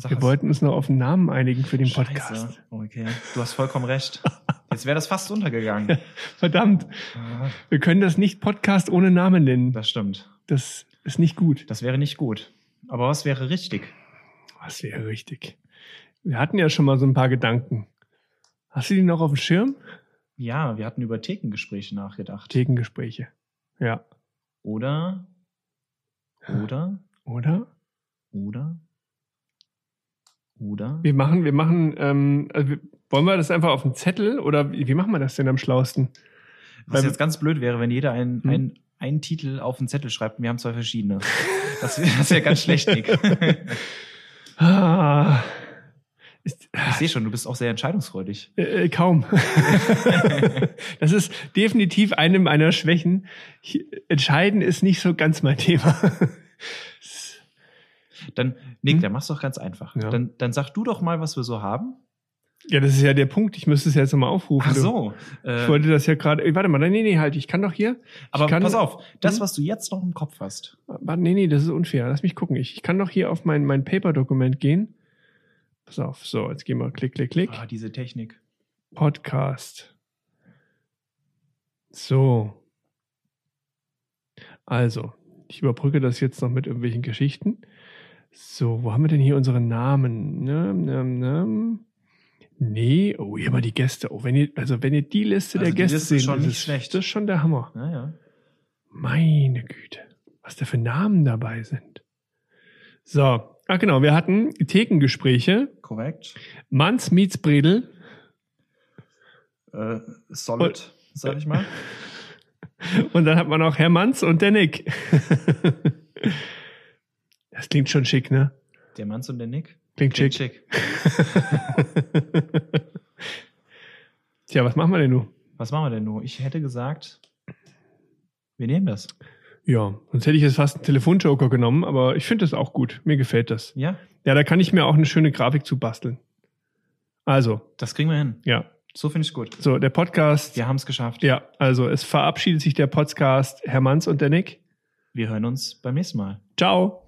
Sag Wir wollten uns noch auf einen Namen einigen für den Scheiße. Podcast. Okay. Du hast vollkommen recht. Jetzt wäre das fast untergegangen. Verdammt. Ah, Wir können das nicht Podcast ohne Namen nennen. das stimmt. Das ist nicht gut. Das wäre nicht gut. Aber was wäre richtig? Was wäre richtig? Wir hatten ja schon mal so ein paar Gedanken. Hast du die noch auf dem Schirm? Ja, wir hatten über Thekengespräche nachgedacht. Thekengespräche. Ja. Oder, oder, Oder? oder, oder. Wir machen, wir machen, ähm, also wir, wollen wir das einfach auf einen Zettel oder wie, wie machen wir das denn am schlausten? Was beim- jetzt ganz blöd wäre, wenn jeder einen, Hm? einen, einen Titel auf den Zettel schreibt und wir haben zwei verschiedene. Das wäre das wär ganz schlecht, Nick. Ah, ist, Ich sehe schon, du bist auch sehr entscheidungsfreudig. äh, kaum. das ist definitiv eine meiner Schwächen. Ich, entscheiden ist nicht so ganz mein Thema. Dann, Nick, Hm? dann mach's doch ganz einfach. Ja. Dann, dann sag du doch mal, was wir so haben. ja, das ist ja der Punkt. Ich müsste es jetzt nochmal aufrufen. Ach so. Äh, Ich wollte das ja gerade. Ey, Warte mal, nee, nee, halt. Ich kann doch hier. aber kann, pass auf, das, Hm? was du jetzt noch im Kopf hast. Warte, nee, nee, das ist unfair. Lass mich gucken. Ich, ich kann doch hier auf mein, mein Paper-Dokument gehen. Pass auf. So, jetzt gehen wir. Klick, klick, klick. Ah, diese Technik. Podcast. So. Also, ich überbrücke das jetzt noch mit irgendwelchen Geschichten. So, wo haben wir denn hier unsere Namen? Nam, nam, nam. Nee, oh, hier mal die Gäste. Oh, wenn ihr, also wenn ihr die Liste Also der die Gäste Liste ist seht, schon das ist, schlecht. das ist schon der Hammer. Naja. Meine Güte, was da für Namen dabei sind. So, ach genau, wir hatten Thekengespräche, Korrekt. Manns meets Bredel Äh, solid, sag ich mal. und dann hat man auch Herr Manns und der Nick. Das klingt schon schick, ne? Der Manns und der Nick. Klingt Klingt schick. schick. Tja, was machen wir denn nun? Was machen wir denn nur? Ich hätte gesagt, wir nehmen das. Ja, sonst hätte ich jetzt fast einen Telefonjoker genommen, aber ich finde das auch gut. Mir gefällt das. Ja, Ja, da kann ich mir auch eine schöne Grafik zu basteln. Also, das kriegen wir hin. ja. So finde ich gut. So, der Podcast. Wir haben es geschafft. Ja, also es verabschiedet sich der Podcast Herr Manns und der Nick. Wir hören uns beim nächsten Mal. Ciao.